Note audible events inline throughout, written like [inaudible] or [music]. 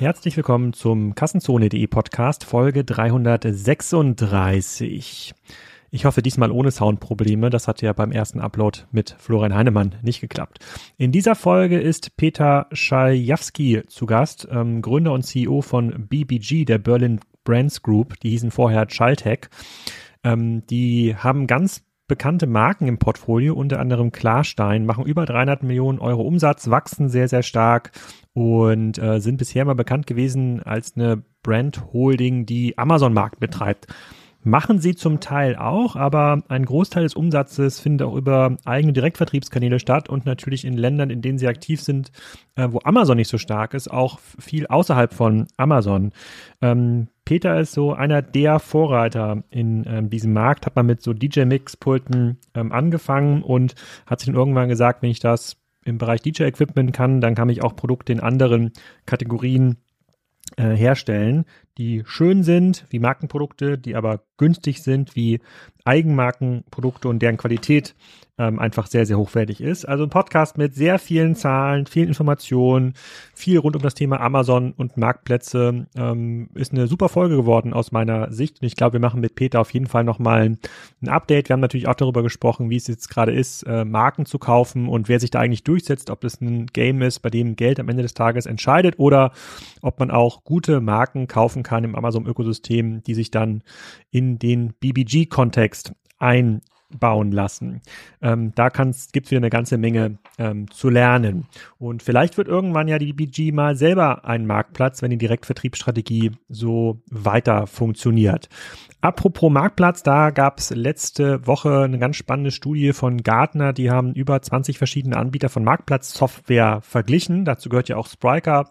Herzlich willkommen zum Kassenzone.de Podcast Folge 336. Ich hoffe diesmal ohne Soundprobleme. Das hat ja beim ersten Upload mit Florian Heinemann nicht geklappt. In dieser Folge ist Peter Schaljawski zu Gast, ähm, Gründer und CEO von BBG, der Berlin Brands Group. Die hießen vorher Chaltech. Ähm, die haben ganz bekannte Marken im Portfolio, unter anderem Klarstein, machen über 300 Millionen Euro Umsatz, wachsen sehr, sehr stark und äh, sind bisher mal bekannt gewesen als eine Brand Holding, die Amazon-Markt betreibt. Machen sie zum Teil auch, aber ein Großteil des Umsatzes findet auch über eigene Direktvertriebskanäle statt und natürlich in Ländern, in denen sie aktiv sind, äh, wo Amazon nicht so stark ist, auch viel außerhalb von Amazon. Ähm, Peter ist so einer der Vorreiter in ähm, diesem Markt, hat man mit so DJ-Mix-Pulten ähm, angefangen und hat sich dann irgendwann gesagt, wenn ich das im Bereich DJ-Equipment kann, dann kann ich auch Produkte in anderen Kategorien herstellen, die schön sind, wie Markenprodukte, die aber günstig sind, wie Eigenmarkenprodukte und deren Qualität ähm, einfach sehr, sehr hochwertig ist. Also ein Podcast mit sehr vielen Zahlen, vielen Informationen, viel rund um das Thema Amazon und Marktplätze. Ähm, ist eine super Folge geworden aus meiner Sicht. Und ich glaube, wir machen mit Peter auf jeden Fall nochmal ein, Update. Wir haben natürlich auch darüber gesprochen, wie es jetzt gerade ist, äh, Marken zu kaufen und wer sich da eigentlich durchsetzt, ob das ein Game ist, bei dem Geld am Ende des Tages entscheidet oder ob man auch gute Marken kaufen kann im Amazon-Ökosystem, die sich dann in den BBG-Kontext ein bauen lassen. Ähm, da gibt es wieder eine ganze Menge ähm, zu lernen. Und vielleicht wird irgendwann ja die BG mal selber ein Marktplatz, wenn die Direktvertriebsstrategie so weiter funktioniert. Apropos Marktplatz, da gab es letzte Woche eine ganz spannende Studie von Gartner. Die haben über 20 verschiedene Anbieter von Marktplatzsoftware verglichen. Dazu gehört ja auch Spriker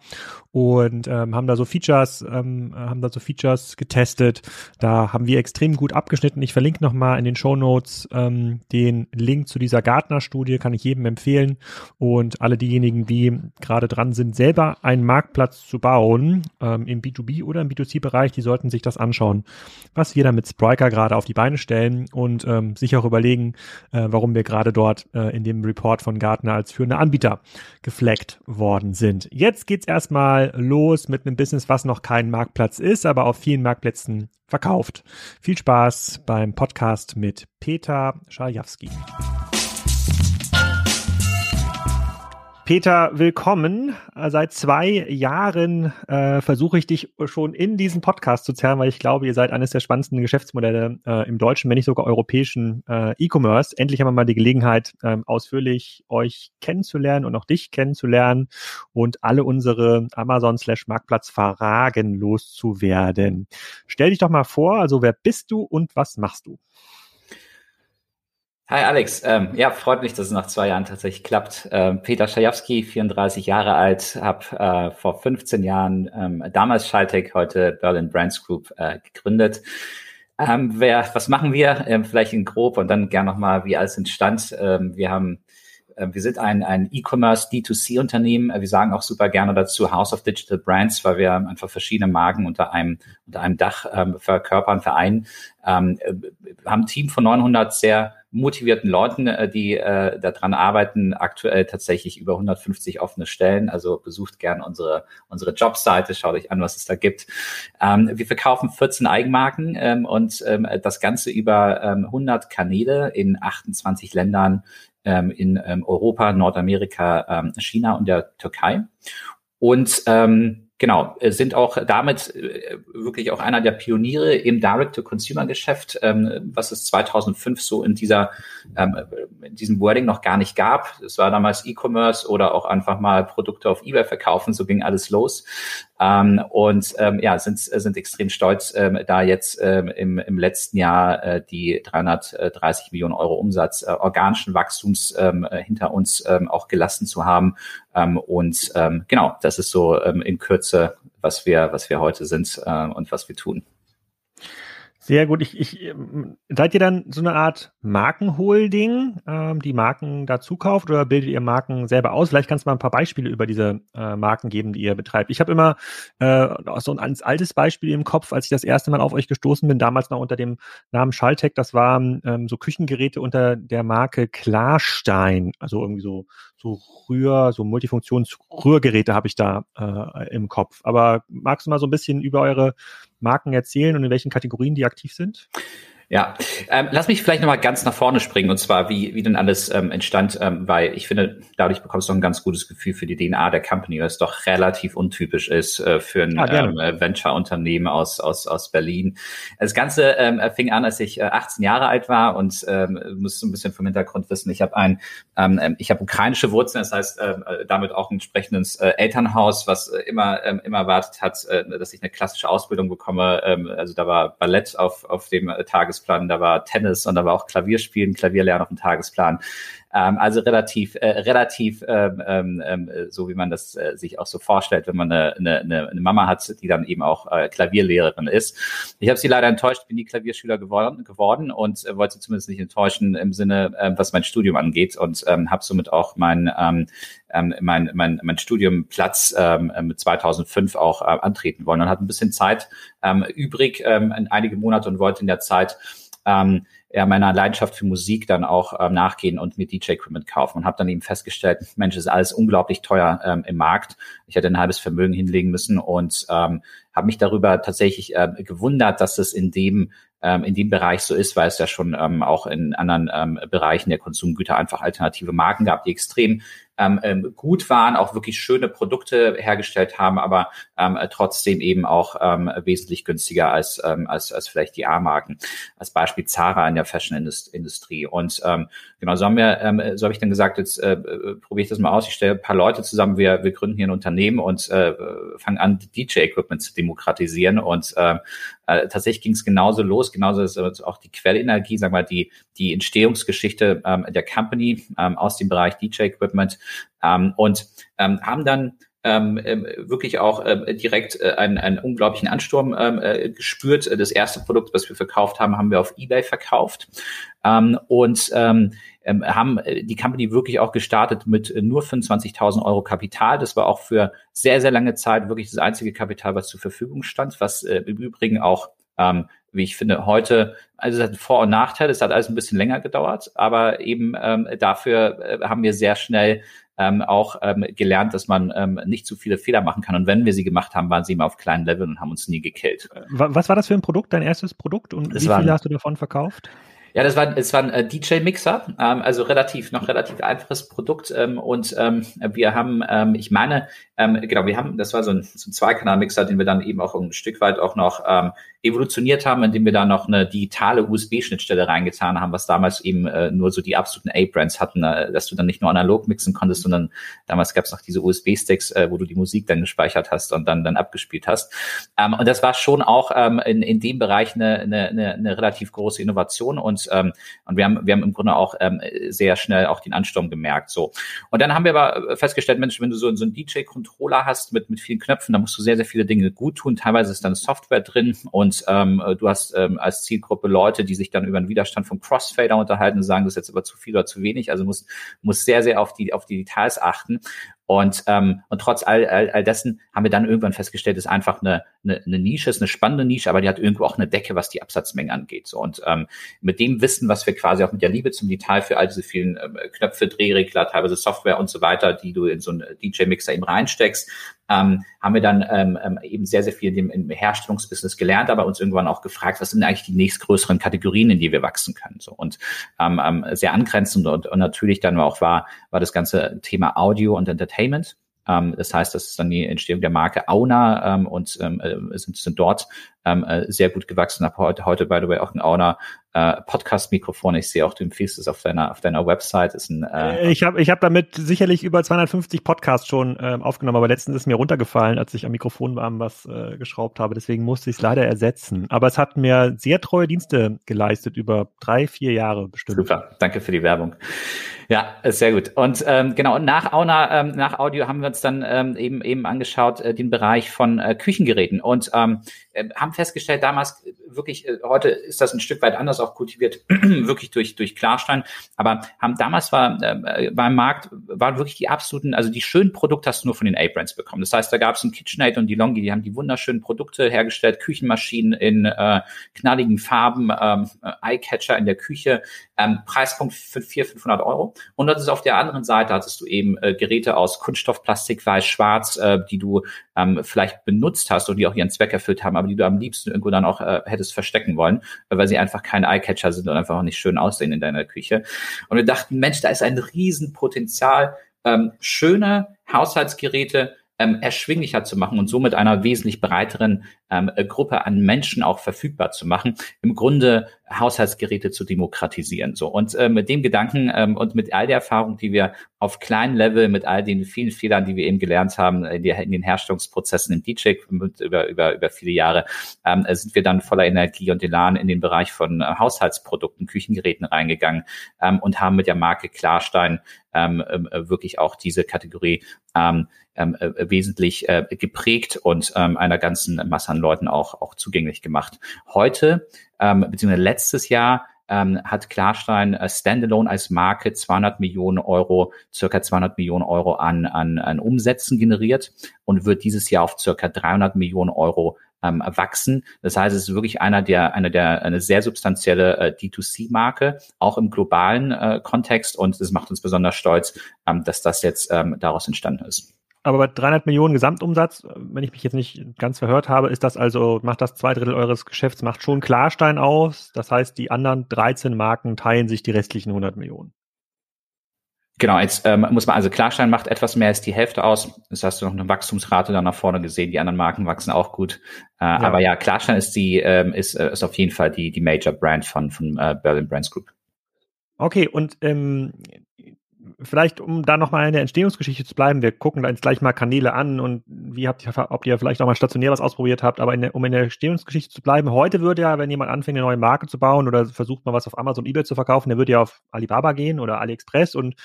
und ähm, haben da so Features, ähm, haben da so Features getestet. Da haben wir extrem gut abgeschnitten. Ich verlinke nochmal in den Show Notes ähm, den Link zu dieser Gartner-Studie, kann ich jedem empfehlen. Und alle diejenigen, die gerade dran sind, selber einen Marktplatz zu bauen, ähm, im B2B oder im B2C-Bereich, die sollten sich das anschauen, was wir da mit Spriker gerade auf die Beine stellen und ähm, sich auch überlegen, äh, warum wir gerade dort äh, in dem Report von Gartner als führende Anbieter gefleckt worden sind. Jetzt geht's erstmal mal los mit einem Business, was noch kein Marktplatz ist, aber auf vielen Marktplätzen verkauft. Viel Spaß beim Podcast mit Peter Schajewski. Peter, willkommen. Seit zwei Jahren äh, versuche ich dich schon in diesen Podcast zu zerren, weil ich glaube, ihr seid eines der spannendsten Geschäftsmodelle äh, im deutschen, wenn nicht sogar europäischen äh, E-Commerce. Endlich haben wir mal die Gelegenheit, ähm, ausführlich euch kennenzulernen und auch dich kennenzulernen und alle unsere Amazon-Marktplatz-Fragen loszuwerden. Stell dich doch mal vor, also wer bist du und was machst du? Hi Alex, ähm, ja, freut mich, dass es nach zwei Jahren tatsächlich klappt. Ähm, Peter Schajewski, 34 Jahre alt, habe äh, vor 15 Jahren ähm, damals Schaltec, heute Berlin Brands Group äh, gegründet. Ähm, wer, was machen wir? Ähm, vielleicht in grob und dann gern nochmal, wie alles entstand. Ähm, wir haben äh, wir sind ein, ein E-Commerce D2C-Unternehmen. Äh, wir sagen auch super gerne dazu House of Digital Brands, weil wir einfach verschiedene Marken unter einem, unter einem Dach ähm, verkörpern, vereinen. Ähm, äh, haben ein Team von 900 sehr motivierten Leuten, äh, die äh, daran arbeiten, aktuell tatsächlich über 150 offene Stellen. Also besucht gern unsere, unsere Jobseite, schaut euch an, was es da gibt. Ähm, wir verkaufen 14 Eigenmarken ähm, und ähm, das Ganze über ähm, 100 Kanäle in 28 Ländern ähm, in ähm, Europa, Nordamerika, ähm, China und der Türkei. Und ähm, Genau, äh, sind auch damit äh, wirklich auch einer der Pioniere im Direct-to-Consumer-Geschäft, ähm, was es 2005 so in dieser ähm, in diesem Wording noch gar nicht gab. Es war damals E-Commerce oder auch einfach mal Produkte auf eBay verkaufen, so ging alles los. Ähm, und ähm, ja, sind, sind extrem stolz, ähm, da jetzt ähm, im, im letzten Jahr äh, die 330 Millionen Euro Umsatz äh, organischen Wachstums ähm, äh, hinter uns ähm, auch gelassen zu haben. Ähm, und ähm, genau, das ist so ähm, in Kürze, was wir, was wir heute sind äh, und was wir tun. Sehr gut. Ich, ich, ähm, seid ihr dann so eine Art Markenholding, ähm, die Marken dazu kauft oder bildet ihr Marken selber aus? Vielleicht kannst du mal ein paar Beispiele über diese äh, Marken geben, die ihr betreibt. Ich habe immer äh, so ein altes Beispiel im Kopf, als ich das erste Mal auf euch gestoßen bin, damals noch unter dem Namen Schalltech. Das waren ähm, so Küchengeräte unter der Marke Klarstein, also irgendwie so so Rühr, so Multifunktionsrührgeräte habe ich da äh, im Kopf. Aber magst du mal so ein bisschen über eure Marken erzählen und in welchen Kategorien die aktiv sind? Ja, ähm, lass mich vielleicht nochmal ganz nach vorne springen und zwar, wie, wie denn alles ähm, entstand, ähm, weil ich finde, dadurch bekommst du ein ganz gutes Gefühl für die DNA der Company, was doch relativ untypisch ist äh, für ein ja, ähm, Venture-Unternehmen aus, aus, aus Berlin. Das Ganze ähm, fing an, als ich äh, 18 Jahre alt war und ähm, muss ein bisschen vom Hintergrund wissen, ich habe ein, ähm, ähm, ich habe ukrainische Wurzeln, das heißt ähm, äh, damit auch ein entsprechendes äh, Elternhaus, was äh, immer, ähm, immer erwartet hat, äh, dass ich eine klassische Ausbildung bekomme. Ähm, also da war Ballett auf, auf dem äh, Tages Tagesplan, da war Tennis und da war auch Klavierspielen, Klavierlernen auf dem Tagesplan. Ähm, also relativ, äh, relativ ähm, ähm, ähm, so, wie man das äh, sich auch so vorstellt, wenn man eine, eine, eine Mama hat, die dann eben auch äh, Klavierlehrerin ist. Ich habe sie leider enttäuscht, bin die Klavierschüler geworden, geworden und äh, wollte sie zumindest nicht enttäuschen im Sinne, äh, was mein Studium angeht und ähm, habe somit auch mein, ähm, ähm, mein, mein, mein Studiumplatz ähm, mit 2005 auch äh, antreten wollen und hatte ein bisschen Zeit ähm, übrig, ähm, in einige Monate und wollte in der Zeit ähm, ja, meiner Leidenschaft für Musik dann auch ähm, nachgehen und mir DJ-Equipment kaufen und habe dann eben festgestellt, Mensch, ist alles unglaublich teuer ähm, im Markt. Ich hätte ein halbes Vermögen hinlegen müssen und ähm, habe mich darüber tatsächlich äh, gewundert, dass es in dem ähm, in dem Bereich so ist, weil es ja schon ähm, auch in anderen ähm, Bereichen der Konsumgüter einfach alternative Marken gab, die extrem ähm, ähm, gut waren, auch wirklich schöne Produkte hergestellt haben, aber ähm, trotzdem eben auch ähm, wesentlich günstiger als, ähm, als, als vielleicht die A-Marken. Als Beispiel Zara in der Fashion-Industrie. Und ähm, genau, so ähm, so habe ich dann gesagt, jetzt äh, probiere ich das mal aus. Ich stelle ein paar Leute zusammen, wir, wir gründen hier ein Unternehmen und äh, fangen an, DJ-Equipment zu demokratisieren. Und äh, äh, tatsächlich ging es genauso los, genauso ist auch die Quellenergie, sagen wir mal, die, die Entstehungsgeschichte ähm, der Company ähm, aus dem Bereich DJ-Equipment ähm, und ähm, haben dann ähm, ähm, wirklich auch ähm, direkt äh, einen, einen unglaublichen Ansturm ähm, äh, gespürt. Das erste Produkt, was wir verkauft haben, haben wir auf eBay verkauft. Ähm, und ähm, ähm haben äh, die Company wirklich auch gestartet mit nur 25.000 Euro Kapital. Das war auch für sehr, sehr lange Zeit wirklich das einzige Kapital, was zur Verfügung stand, was äh, im Übrigen auch ähm, wie ich finde, heute, also es hat Vor- und Nachteile, es hat alles ein bisschen länger gedauert, aber eben ähm, dafür äh, haben wir sehr schnell ähm, auch ähm, gelernt, dass man ähm, nicht zu viele Fehler machen kann. Und wenn wir sie gemacht haben, waren sie immer auf kleinen Level und haben uns nie gekillt. Was war das für ein Produkt, dein erstes Produkt? Und das wie viele hast du davon verkauft? Ja, das war, es war ein äh, DJ-Mixer, ähm, also relativ, noch relativ einfaches Produkt. Ähm, und ähm, wir haben, ähm, ich meine, ähm, genau, wir haben, das war so ein, so ein Zweikanal-Mixer, den wir dann eben auch ein Stück weit auch noch ähm, evolutioniert haben, indem wir da noch eine digitale USB-Schnittstelle reingetan haben, was damals eben äh, nur so die absoluten A-Brands hatten, äh, dass du dann nicht nur analog mixen konntest, sondern damals gab es noch diese USB-Sticks, äh, wo du die Musik dann gespeichert hast und dann dann abgespielt hast. Ähm, und das war schon auch ähm, in, in dem Bereich eine, eine, eine relativ große Innovation und ähm, und wir haben wir haben im Grunde auch ähm, sehr schnell auch den Ansturm gemerkt. So und dann haben wir aber festgestellt, Mensch, wenn du so, so einen DJ-Controller hast mit mit vielen Knöpfen, dann musst du sehr sehr viele Dinge gut tun. Teilweise ist dann Software drin und und ähm, du hast ähm, als Zielgruppe Leute, die sich dann über den Widerstand vom Crossfader unterhalten und sagen, das ist jetzt aber zu viel oder zu wenig. Also muss, muss sehr, sehr auf die, auf die Details achten. Und, ähm, und trotz all, all, all dessen haben wir dann irgendwann festgestellt, es ist einfach eine, eine, eine Nische, ist eine spannende Nische, aber die hat irgendwo auch eine Decke, was die Absatzmengen angeht. So, und ähm, mit dem Wissen, was wir quasi auch mit der Liebe zum Detail für all diese vielen ähm, Knöpfe, Drehregler, teilweise Software und so weiter, die du in so einen DJ-Mixer eben reinsteckst, ähm, haben wir dann ähm, ähm, eben sehr, sehr viel im, im Herstellungsbusiness gelernt, aber uns irgendwann auch gefragt, was sind eigentlich die nächstgrößeren Kategorien, in die wir wachsen können. So, und ähm, ähm, sehr angrenzend und, und natürlich dann auch war, war das ganze Thema Audio und Entertainment. Ähm, das heißt, das ist dann die Entstehung der Marke Auna ähm, und ähm, äh, sind, sind dort ähm, äh, sehr gut gewachsen. Habe heute, heute, by the way, auch ein Auna äh, Podcast-Mikrofon. Ich sehe auch, du empfiehlst es auf deiner, auf deiner Website. Ist ein, äh, ich habe ich hab damit sicherlich über 250 Podcasts schon äh, aufgenommen, aber letztens ist mir runtergefallen, als ich am Mikrofonarm was äh, geschraubt habe. Deswegen musste ich es leider ersetzen. Aber es hat mir sehr treue Dienste geleistet über drei, vier Jahre bestimmt. Super, danke für die Werbung. Ja, sehr gut. Und ähm, genau, nach Auna, ähm, nach Audio haben wir uns dann ähm, eben eben angeschaut, äh, den Bereich von äh, Küchengeräten und ähm, äh, haben haben festgestellt, damals wirklich, äh, heute ist das ein Stück weit anders auch kultiviert, [clears throat] wirklich durch, durch Klarstein, aber haben damals war äh, beim Markt waren wirklich die absoluten, also die schönen Produkte hast du nur von den A-Brands bekommen. Das heißt, da gab es ein KitchenAid und die Longi, die haben die wunderschönen Produkte hergestellt, Küchenmaschinen in äh, knalligen Farben, ähm, Eyecatcher in der Küche, ähm, Preispunkt für 400, 500 Euro. Und das ist auf der anderen Seite hattest du eben äh, Geräte aus Kunststoff, Plastik, Weiß, Schwarz, äh, die du ähm, vielleicht benutzt hast und die auch ihren Zweck erfüllt haben, aber die du am liebsten irgendwo dann auch äh, hättest verstecken wollen, weil sie einfach kein Eyecatcher sind und einfach auch nicht schön aussehen in deiner Küche. Und wir dachten, Mensch, da ist ein Riesenpotenzial, ähm, schöne Haushaltsgeräte ähm, erschwinglicher zu machen und somit einer wesentlich breiteren ähm, Gruppe an Menschen auch verfügbar zu machen. Im Grunde Haushaltsgeräte zu demokratisieren. So und äh, mit dem Gedanken ähm, und mit all der Erfahrung, die wir auf kleinem Level, mit all den vielen Fehlern, die wir eben gelernt haben in, die, in den Herstellungsprozessen im DJ über über über viele Jahre, ähm, sind wir dann voller Energie und Elan in den Bereich von äh, Haushaltsprodukten, Küchengeräten reingegangen ähm, und haben mit der Marke Klarstein ähm, äh, wirklich auch diese Kategorie ähm, ähm, äh, wesentlich äh, geprägt und ähm, einer ganzen Masse an Leuten auch auch zugänglich gemacht. Heute ähm, beziehungsweise letztes Jahr ähm, hat Klarstein äh, Standalone als Marke 200 Millionen Euro, circa 200 Millionen Euro an, an, an Umsätzen generiert und wird dieses Jahr auf circa 300 Millionen Euro ähm, wachsen. Das heißt, es ist wirklich einer der, einer der, eine sehr substanzielle äh, D2C-Marke, auch im globalen äh, Kontext. Und es macht uns besonders stolz, ähm, dass das jetzt ähm, daraus entstanden ist. Aber bei 300 Millionen Gesamtumsatz, wenn ich mich jetzt nicht ganz verhört habe, ist das also, macht das zwei Drittel eures Geschäfts, macht schon Klarstein aus. Das heißt, die anderen 13 Marken teilen sich die restlichen 100 Millionen. Genau, jetzt ähm, muss man, also Klarstein macht etwas mehr als die Hälfte aus. Das hast du noch eine Wachstumsrate dann nach vorne gesehen. Die anderen Marken wachsen auch gut. Äh, ja. Aber ja, Klarstein ist die, ähm, ist, äh, ist auf jeden Fall die, die Major Brand von, von äh, Berlin Brands Group. Okay, und ähm, vielleicht, um da nochmal in der Entstehungsgeschichte zu bleiben, wir gucken jetzt gleich mal Kanäle an und wie habt ihr, ob ihr vielleicht auch mal stationär was ausprobiert habt, aber in der, um in der Entstehungsgeschichte zu bleiben, heute würde ja, wenn jemand anfängt, eine neue Marke zu bauen oder versucht mal was auf Amazon, eBay zu verkaufen, der würde ja auf Alibaba gehen oder AliExpress und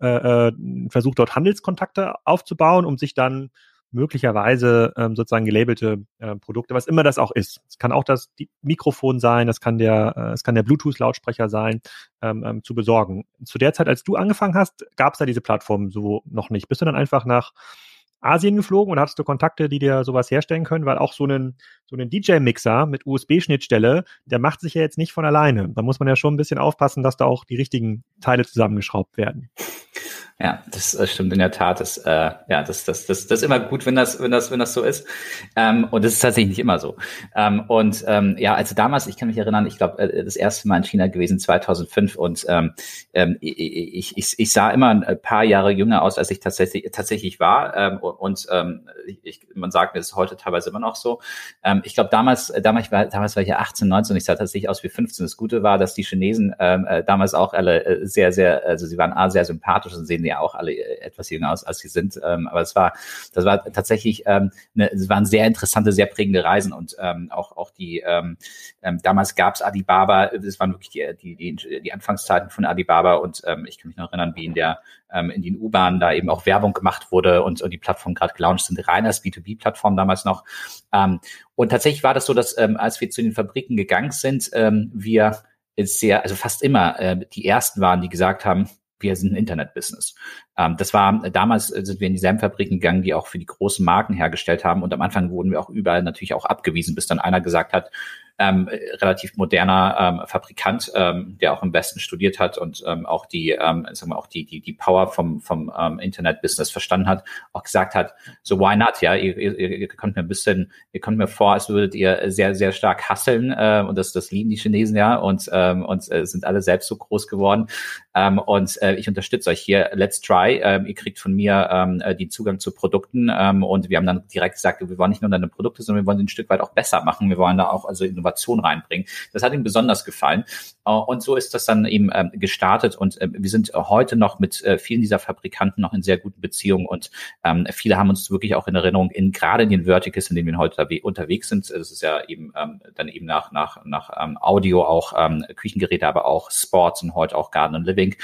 äh, äh, versucht dort Handelskontakte aufzubauen, um sich dann möglicherweise ähm, sozusagen gelabelte äh, Produkte, was immer das auch ist. Es kann auch das Mikrofon sein, das kann der, äh, es kann der Bluetooth-Lautsprecher sein, ähm, ähm, zu besorgen. Zu der Zeit, als du angefangen hast, gab es da diese Plattform so noch nicht. Bist du dann einfach nach Asien geflogen und hattest du Kontakte, die dir sowas herstellen können, weil auch so einen, so einen DJ-Mixer mit USB-Schnittstelle, der macht sich ja jetzt nicht von alleine. Da muss man ja schon ein bisschen aufpassen, dass da auch die richtigen Teile zusammengeschraubt werden. Ja, das, das stimmt in der Tat. Das, äh, ja, das, das, das, das ist immer gut, wenn das, wenn das, wenn das so ist. Ähm, und das ist tatsächlich nicht immer so. Ähm, und ähm, ja, also damals, ich kann mich erinnern, ich glaube, äh, das erste Mal in China gewesen 2005 und ähm, ähm, ich, ich, ich sah immer ein paar Jahre jünger aus, als ich tatsächlich tatsächlich war. Ähm, und ähm, ich, man sagt mir, das ist heute teilweise immer noch so. Ähm, ich glaube, damals, damals war, damals war ich ja 18, 19 und ich sah tatsächlich aus wie 15. Das Gute war, dass die Chinesen ähm, äh, damals auch alle äh, sehr, sehr, also sie waren A, sehr sympathisch und sehen ja auch alle äh, etwas jünger aus, als sie sind. Ähm, aber es war, das war tatsächlich, ähm, ne, es waren sehr interessante, sehr prägende Reisen und ähm, auch auch die ähm, ähm, damals gab es Alibaba, es waren wirklich die, die, die, die Anfangszeiten von Alibaba und ähm, ich kann mich noch erinnern, wie in der ähm, in den U-Bahnen da eben auch Werbung gemacht wurde und, und die Plattform gerade gelauncht sind, rein als B2B-Plattform damals noch. Ähm, und tatsächlich war das so, dass ähm, als wir zu den Fabriken gegangen sind, ähm, wir sehr, also fast immer äh, die ersten waren, die gesagt haben, wir sind ein Internet-Business. Ähm, das war, damals sind wir in dieselben Fabriken gegangen, die auch für die großen Marken hergestellt haben. Und am Anfang wurden wir auch überall natürlich auch abgewiesen, bis dann einer gesagt hat, ähm, relativ moderner ähm, Fabrikant, ähm, der auch im Westen studiert hat und ähm, auch die, ähm, sagen wir auch die die die Power vom vom ähm, Internet-Business verstanden hat, auch gesagt hat, so why not, ja, ihr, ihr, ihr kommt mir ein bisschen, ihr kommt mir vor, als würdet ihr sehr sehr stark hasseln äh, und das das lieben die Chinesen ja? Und ähm, und äh, sind alle selbst so groß geworden. Ähm, und äh, ich unterstütze euch hier, let's try, ähm, ihr kriegt von mir ähm, äh, den Zugang zu Produkten ähm, und wir haben dann direkt gesagt, wir wollen nicht nur deine Produkte, sondern wir wollen sie ein Stück weit auch besser machen, wir wollen da auch also Innovation reinbringen. Das hat ihm besonders gefallen. Äh, und so ist das dann eben ähm, gestartet und äh, wir sind heute noch mit äh, vielen dieser Fabrikanten noch in sehr guten Beziehungen und ähm, viele haben uns wirklich auch in Erinnerung, in gerade in den Verticals, in denen wir heute unterwegs sind. Das ist ja eben ähm, dann eben nach, nach, nach ähm, Audio auch ähm, Küchengeräte, aber auch Sports und heute auch Garden and Living.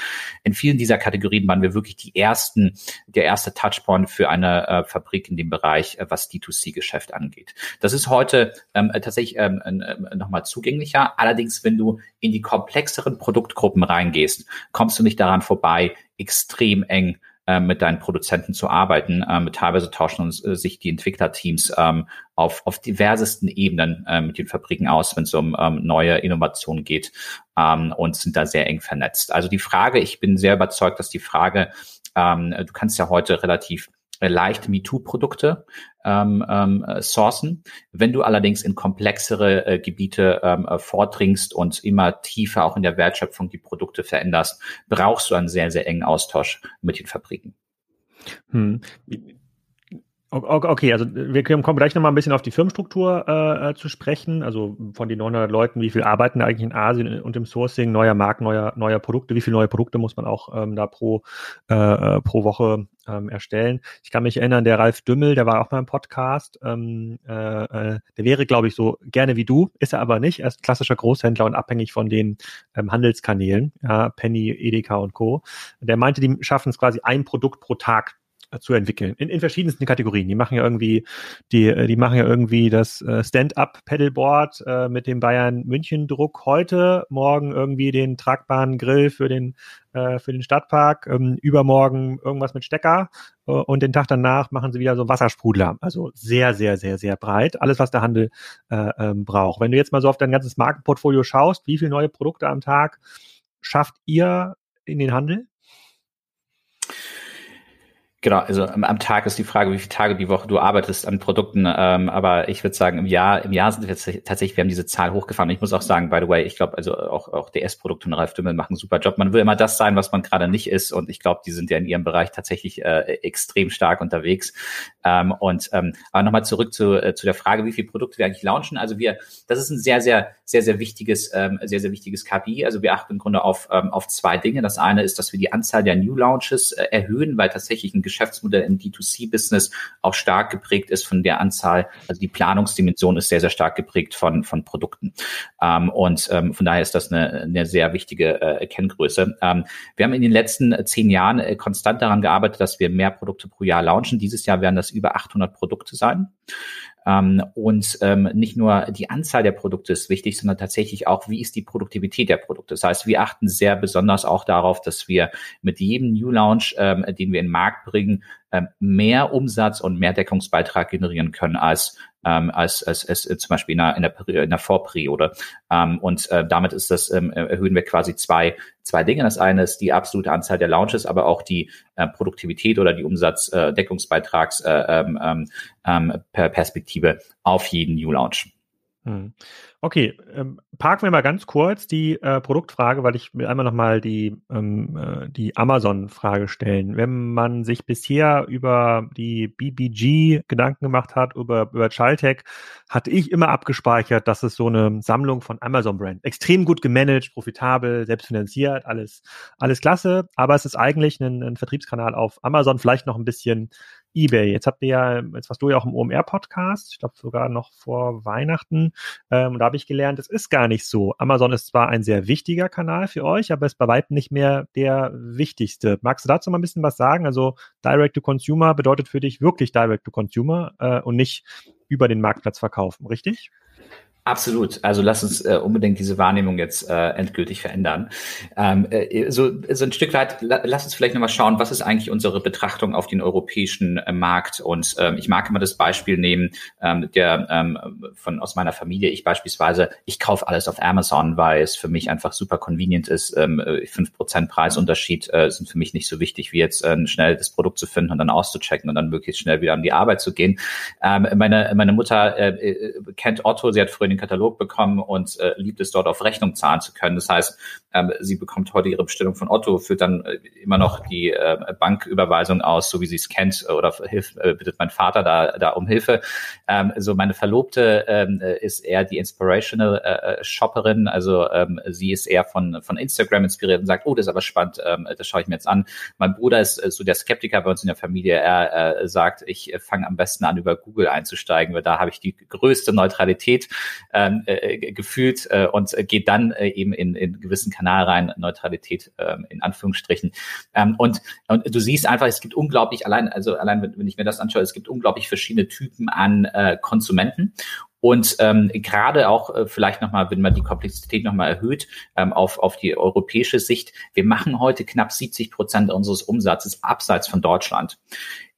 In vielen dieser Kategorien waren wir wirklich die ersten, der erste Touchpoint für eine äh, Fabrik in dem Bereich, äh, was D2C-Geschäft angeht. Das ist heute ähm, tatsächlich ähm, äh, nochmal zugänglicher. Allerdings, wenn du in die komplexeren Produktgruppen reingehst, kommst du nicht daran vorbei, extrem eng äh, mit deinen Produzenten zu arbeiten. Ähm, teilweise tauschen äh, sich die Entwicklerteams ähm, auf, auf diversesten Ebenen äh, mit den Fabriken aus, wenn es um ähm, neue Innovationen geht und sind da sehr eng vernetzt. Also die Frage, ich bin sehr überzeugt, dass die Frage, du kannst ja heute relativ äh, leicht MeToo-Produkte ähm, ähm, sourcen. Wenn du allerdings in komplexere äh, Gebiete ähm, äh, vordringst und immer tiefer auch in der Wertschöpfung die Produkte veränderst, brauchst du einen sehr, sehr engen Austausch mit den Fabriken. Hm. Okay, also wir kommen gleich nochmal ein bisschen auf die Firmenstruktur äh, äh zu sprechen. Also von den 900 Leuten, wie viel arbeiten eigentlich in Asien und im Sourcing neuer Marken, neuer, neuer Produkte, wie viele neue Produkte muss man auch ähm, da pro, äh, äh, pro Woche ähm, erstellen. Ich kann mich erinnern, der Ralf Dümmel, der war auch mal im Podcast, ähm, äh, äh, der wäre, glaube ich, so gerne wie du, ist er aber nicht. Er ist klassischer Großhändler und abhängig von den ähm, Handelskanälen, ja, Penny, Edeka und Co. Der meinte, die schaffen es quasi ein Produkt pro Tag zu entwickeln. In, in verschiedensten Kategorien. Die machen ja irgendwie, die, äh, die machen ja irgendwie das äh, Stand-up-Pedalboard äh, mit dem Bayern München-Druck heute, morgen irgendwie den tragbaren Grill für den, äh, für den Stadtpark, ähm, übermorgen irgendwas mit Stecker äh, und den Tag danach machen sie wieder so Wassersprudler. Also sehr, sehr, sehr, sehr breit. Alles, was der Handel äh, ähm, braucht. Wenn du jetzt mal so auf dein ganzes Markenportfolio schaust, wie viele neue Produkte am Tag schafft ihr in den Handel? Genau, also am, Tag ist die Frage, wie viele Tage die Woche du arbeitest an Produkten. Ähm, aber ich würde sagen, im Jahr, im Jahr sind wir tatsächlich, wir haben diese Zahl hochgefahren. Ich muss auch sagen, by the way, ich glaube, also auch, auch DS-Produkte und Ralf Dümmel machen einen super Job. Man will immer das sein, was man gerade nicht ist. Und ich glaube, die sind ja in ihrem Bereich tatsächlich äh, extrem stark unterwegs. Ähm, und ähm, aber nochmal zurück zu, äh, zu der Frage, wie viele Produkte wir eigentlich launchen. Also wir, das ist ein sehr, sehr, sehr, sehr wichtiges, ähm, sehr, sehr wichtiges KPI. Also wir achten im Grunde auf, ähm, auf zwei Dinge. Das eine ist, dass wir die Anzahl der New Launches äh, erhöhen, weil tatsächlich ein Geschäftsmodell im D2C-Business auch stark geprägt ist von der Anzahl, also die Planungsdimension ist sehr, sehr stark geprägt von, von Produkten. Ähm, und ähm, von daher ist das eine, eine sehr wichtige äh, Kenngröße. Ähm, wir haben in den letzten zehn Jahren äh, konstant daran gearbeitet, dass wir mehr Produkte pro Jahr launchen. Dieses Jahr werden das über 800 Produkte sein. Ähm, und ähm, nicht nur die Anzahl der Produkte ist wichtig, sondern tatsächlich auch, wie ist die Produktivität der Produkte. Das heißt, wir achten sehr besonders auch darauf, dass wir mit jedem New Launch, ähm, den wir in den Markt bringen, ähm, mehr Umsatz und mehr Deckungsbeitrag generieren können als ähm, als, als, als äh, zum Beispiel in einer, in einer, in einer Vorperiode. Ähm, und äh, damit ist das, ähm, erhöhen wir quasi zwei, zwei Dinge. Das eine ist die absolute Anzahl der Launches, aber auch die äh, Produktivität oder die Umsatzdeckungsbeitragsperspektive äh, ähm, ähm, ähm, Perspektive auf jeden New Launch. Hm. Okay, ähm, parken wir mal ganz kurz die äh, Produktfrage, weil ich will einmal nochmal die, ähm, äh, die Amazon-Frage stellen. Wenn man sich bisher über die BBG Gedanken gemacht hat, über, über Chaltech, hatte ich immer abgespeichert, dass es so eine Sammlung von Amazon-Brand. Extrem gut gemanagt, profitabel, selbstfinanziert, alles, alles klasse, aber es ist eigentlich ein, ein Vertriebskanal auf Amazon, vielleicht noch ein bisschen eBay. Jetzt habt ihr ja, jetzt warst du ja auch im OMR-Podcast, ich glaube sogar noch vor Weihnachten. Ähm, da habe ich gelernt, es ist gar nicht so. Amazon ist zwar ein sehr wichtiger Kanal für euch, aber ist bei weitem nicht mehr der wichtigste. Magst du dazu mal ein bisschen was sagen? Also Direct to Consumer bedeutet für dich wirklich Direct to Consumer äh, und nicht über den Marktplatz verkaufen, richtig? Absolut. Also lass uns äh, unbedingt diese Wahrnehmung jetzt äh, endgültig verändern. Ähm, äh, so, so ein Stück weit, la, lass uns vielleicht nochmal schauen, was ist eigentlich unsere Betrachtung auf den europäischen äh, Markt? Und ähm, ich mag immer das Beispiel nehmen, ähm, der ähm, von aus meiner Familie, ich beispielsweise, ich kaufe alles auf Amazon, weil es für mich einfach super convenient ist. Ähm, fünf Prozent Preisunterschied äh, sind für mich nicht so wichtig, wie jetzt äh, schnell das Produkt zu finden und dann auszuchecken und dann möglichst schnell wieder an die Arbeit zu gehen. Ähm, meine, meine Mutter äh, äh kennt Otto, sie hat früher den Katalog bekommen und äh, liebt es dort auf Rechnung zahlen zu können. Das heißt, ähm, sie bekommt heute ihre Bestellung von Otto, führt dann äh, immer noch die äh, Banküberweisung aus, so wie sie es kennt, oder hilft, äh, bittet mein Vater da, da um Hilfe. Ähm, so meine Verlobte ähm, ist eher die Inspirational äh, Shopperin, also ähm, sie ist eher von, von Instagram inspiriert und sagt, oh, das ist aber spannend, ähm, das schaue ich mir jetzt an. Mein Bruder ist äh, so der Skeptiker bei uns in der Familie. Er äh, sagt, ich äh, fange am besten an, über Google einzusteigen, weil da habe ich die größte Neutralität äh, gefühlt äh, und geht dann äh, eben in, in gewissen Kanal rein, Neutralität äh, in Anführungsstrichen. Ähm, und, und du siehst einfach, es gibt unglaublich, allein, also allein wenn, wenn ich mir das anschaue, es gibt unglaublich verschiedene Typen an äh, Konsumenten. Und ähm, gerade auch äh, vielleicht nochmal, wenn man die Komplexität nochmal erhöht ähm, auf, auf die europäische Sicht, wir machen heute knapp 70 Prozent unseres Umsatzes abseits von Deutschland.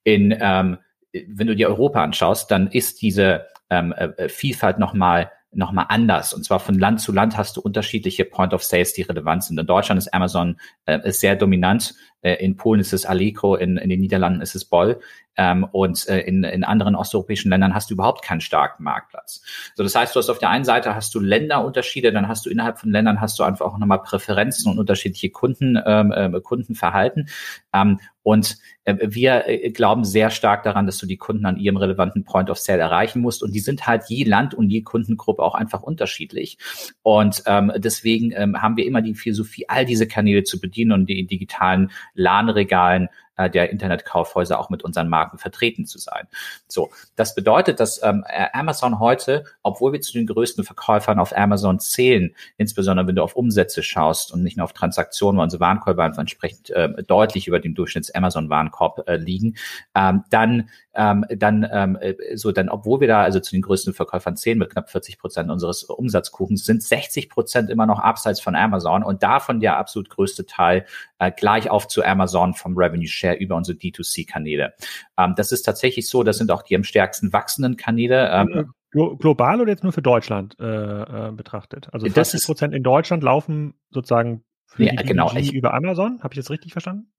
In, ähm, wenn du dir Europa anschaust, dann ist diese ähm, äh, Vielfalt nochmal nochmal anders. Und zwar von Land zu Land hast du unterschiedliche Point of Sales, die relevant sind. In Deutschland ist Amazon äh, ist sehr dominant. Äh, in Polen ist es Allegro, in, in den Niederlanden ist es Boll. Ähm, und äh, in, in anderen osteuropäischen Ländern hast du überhaupt keinen starken Marktplatz. So, das heißt, du hast auf der einen Seite hast du Länderunterschiede, dann hast du innerhalb von Ländern hast du einfach auch nochmal Präferenzen und unterschiedliche Kunden, ähm, äh, Kundenverhalten. Ähm, und äh, wir äh, glauben sehr stark daran, dass du die Kunden an ihrem relevanten Point of Sale erreichen musst. Und die sind halt je Land und je Kundengruppe auch einfach unterschiedlich. Und ähm, deswegen ähm, haben wir immer die Philosophie, all diese Kanäle zu bedienen und die digitalen LAN-Regalen äh, der Internetkaufhäuser auch mit unseren Marken vertreten zu sein. So, das bedeutet, dass ähm, Amazon heute, obwohl wir zu den größten Verkäufern auf Amazon zählen, insbesondere wenn du auf Umsätze schaust und nicht nur auf Transaktionen, weil unsere Warenkäufe einfach entsprechend äh, deutlich über dem Durchschnitts Amazon Warenkorb äh, liegen, ähm, dann ähm, dann ähm, äh, so, dann obwohl wir da also zu den größten Verkäufern zählen mit knapp 40 Prozent unseres Umsatzkuchens, sind 60 Prozent immer noch abseits von Amazon und davon der absolut größte Teil äh, gleich auf zu Amazon vom Revenue Share über unsere D2C-Kanäle. Ähm, das ist tatsächlich so, das sind auch die am stärksten wachsenden Kanäle. Ähm, Global oder jetzt nur für Deutschland äh, äh, betrachtet? Also 40 Prozent in Deutschland laufen sozusagen für ja, die genau, ich, über Amazon. Habe ich das richtig verstanden?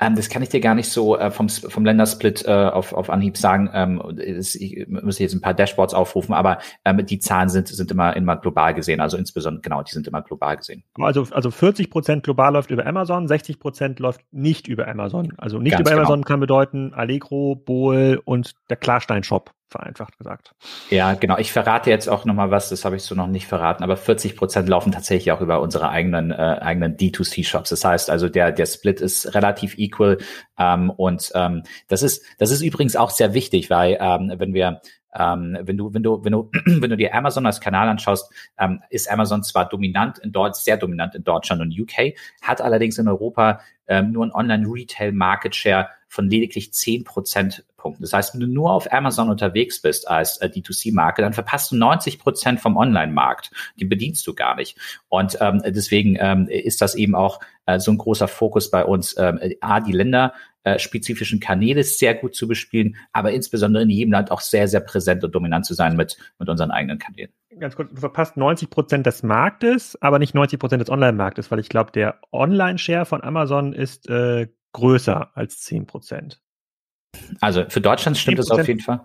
Ähm, das kann ich dir gar nicht so äh, vom, vom Ländersplit äh, auf, auf Anhieb sagen. Ähm, das, ich müsste jetzt ein paar Dashboards aufrufen, aber ähm, die Zahlen sind, sind immer, immer global gesehen. Also insbesondere, genau, die sind immer global gesehen. Also, also 40 Prozent global läuft über Amazon, 60 Prozent läuft nicht über Amazon. Also nicht Ganz über genau. Amazon kann bedeuten Allegro, Bohl und der Klarstein-Shop vereinfacht gesagt. Ja, genau. Ich verrate jetzt auch nochmal was, das habe ich so noch nicht verraten, aber 40 Prozent laufen tatsächlich auch über unsere eigenen, äh, eigenen D2C-Shops. Das heißt also, der, der Split ist relativ equal ähm, und ähm, das ist, das ist übrigens auch sehr wichtig, weil ähm, wenn wir ähm, wenn du, wenn du, wenn du, [clears throat] wenn du dir Amazon als Kanal anschaust, ähm, ist Amazon zwar dominant in Deutschland, sehr dominant in Deutschland und UK, hat allerdings in Europa ähm, nur ein Online-Retail-Market Share von lediglich zehn Prozentpunkten. Das heißt, wenn du nur auf Amazon unterwegs bist als äh, D2C-Marke, dann verpasst du 90 Prozent vom Online-Markt. Die bedienst du gar nicht. Und ähm, deswegen ähm, ist das eben auch äh, so ein großer Fokus bei uns, ähm, A, die Länder spezifischen Kanäle sehr gut zu bespielen, aber insbesondere in jedem Land auch sehr, sehr präsent und dominant zu sein mit, mit unseren eigenen Kanälen. Ganz kurz, du verpasst 90 Prozent des Marktes, aber nicht 90 Prozent des Online-Marktes, weil ich glaube, der Online-Share von Amazon ist äh, größer als 10 Prozent. Also für Deutschland stimmt es auf jeden Fall.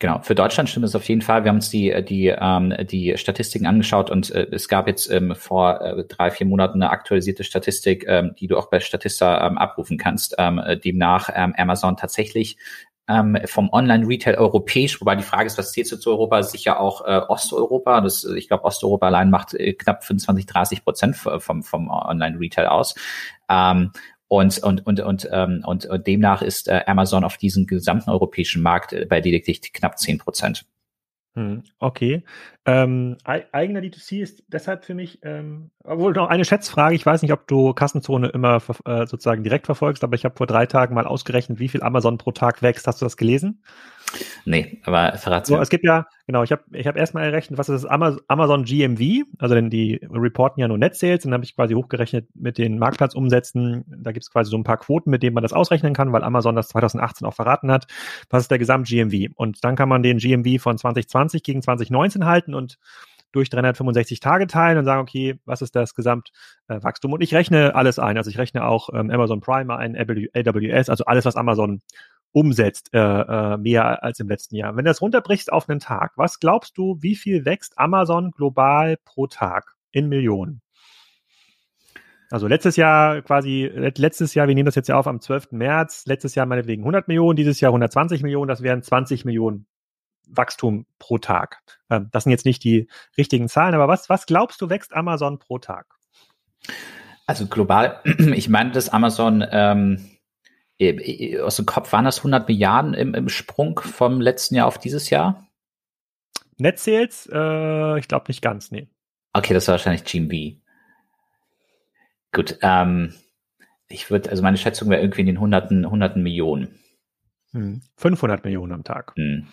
Genau, für Deutschland stimmt es auf jeden Fall. Wir haben uns die, die, ähm, die Statistiken angeschaut und äh, es gab jetzt ähm, vor äh, drei, vier Monaten eine aktualisierte Statistik, ähm, die du auch bei Statista ähm, abrufen kannst, ähm, demnach ähm, Amazon tatsächlich ähm, vom Online-Retail europäisch, wobei die Frage ist, was zählt zu Europa? Sicher auch äh, Osteuropa. Das, ich glaube, Osteuropa allein macht äh, knapp 25, 30 Prozent vom, vom Online-Retail aus. Ähm, und, und, und, und, ähm, und, und demnach ist äh, Amazon auf diesem gesamten europäischen Markt äh, bei lediglich knapp zehn Prozent. Hm, okay. Ähm, eigener D2C ist deshalb für mich, ähm, obwohl noch eine Schätzfrage, ich weiß nicht, ob du Kassenzone immer äh, sozusagen direkt verfolgst, aber ich habe vor drei Tagen mal ausgerechnet, wie viel Amazon pro Tag wächst. Hast du das gelesen? Nee, aber verrat so, Es gibt ja, genau, ich habe ich hab erstmal errechnet, was ist das Amazon GMV, also denn die reporten ja nur Net Sales, dann habe ich quasi hochgerechnet mit den Marktplatzumsätzen, da gibt es quasi so ein paar Quoten, mit denen man das ausrechnen kann, weil Amazon das 2018 auch verraten hat, was ist der Gesamt-GMV und dann kann man den GMV von 2020 gegen 2019 halten und durch 365 Tage teilen und sagen, okay, was ist das Gesamtwachstum? Und ich rechne alles ein. Also ich rechne auch ähm, Amazon Prime ein, AWS, also alles, was Amazon umsetzt, äh, äh, mehr als im letzten Jahr. Wenn du das runterbrichst auf einen Tag, was glaubst du, wie viel wächst Amazon global pro Tag in Millionen? Also letztes Jahr quasi, letztes Jahr, wir nehmen das jetzt ja auf am 12. März, letztes Jahr meinetwegen 100 Millionen, dieses Jahr 120 Millionen, das wären 20 Millionen Wachstum pro Tag. Ähm, das sind jetzt nicht die richtigen Zahlen, aber was, was glaubst du, wächst Amazon pro Tag? Also global, [clears throat] ich meine, dass Amazon ähm, aus dem Kopf waren das 100 Milliarden im, im Sprung vom letzten Jahr auf dieses Jahr? Net Sales, äh, ich glaube nicht ganz, nee. Okay, das war wahrscheinlich GMV. Gut, ähm, ich würde, also meine Schätzung wäre irgendwie in den hunderten, hunderten Millionen. Hm. 500 Millionen am Tag. Hm.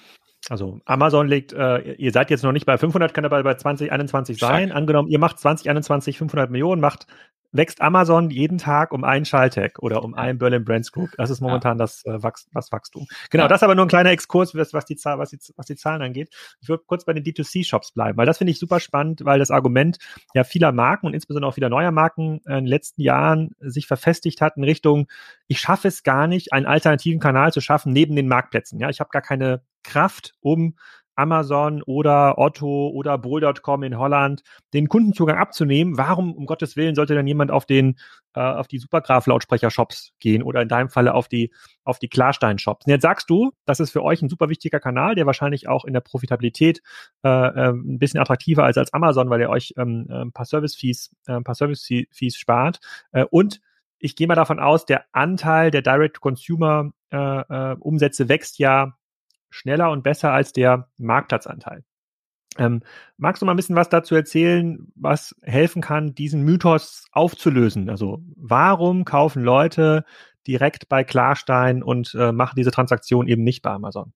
Also Amazon legt, äh, ihr seid jetzt noch nicht bei 500, kann aber bei 2021 sein. Angenommen, ihr macht 2021 500 Millionen, macht wächst Amazon jeden Tag um einen Schalltag oder um einen Berlin Brands Group. Das ist momentan ja. das, äh, Wachs das Wachstum. Genau, ja. das ist aber nur ein kleiner Exkurs, was, was, die, was, die, was die Zahlen angeht. Ich würde kurz bei den D2C-Shops bleiben, weil das finde ich super spannend, weil das Argument ja vieler Marken und insbesondere auch vieler neuer Marken in den letzten Jahren sich verfestigt hat in Richtung, ich schaffe es gar nicht, einen alternativen Kanal zu schaffen neben den Marktplätzen. Ja, ich habe gar keine Kraft, um Amazon oder Otto oder Bol.com in Holland den Kundenzugang abzunehmen. Warum um Gottes Willen sollte dann jemand auf den äh, auf die Supergraph Lautsprecher Shops gehen oder in deinem Falle auf die auf die Klarstein Shops? Und jetzt sagst du, das ist für euch ein super wichtiger Kanal, der wahrscheinlich auch in der Profitabilität äh, äh, ein bisschen attraktiver als als Amazon, weil er euch ähm, äh, ein paar Service Fees äh, ein paar Service Fees spart äh, und ich gehe mal davon aus, der Anteil der Direct-to-Consumer äh, äh, wächst ja schneller und besser als der Marktplatzanteil. Ähm, magst du mal ein bisschen was dazu erzählen, was helfen kann, diesen Mythos aufzulösen? Also warum kaufen Leute direkt bei Klarstein und äh, machen diese Transaktion eben nicht bei Amazon?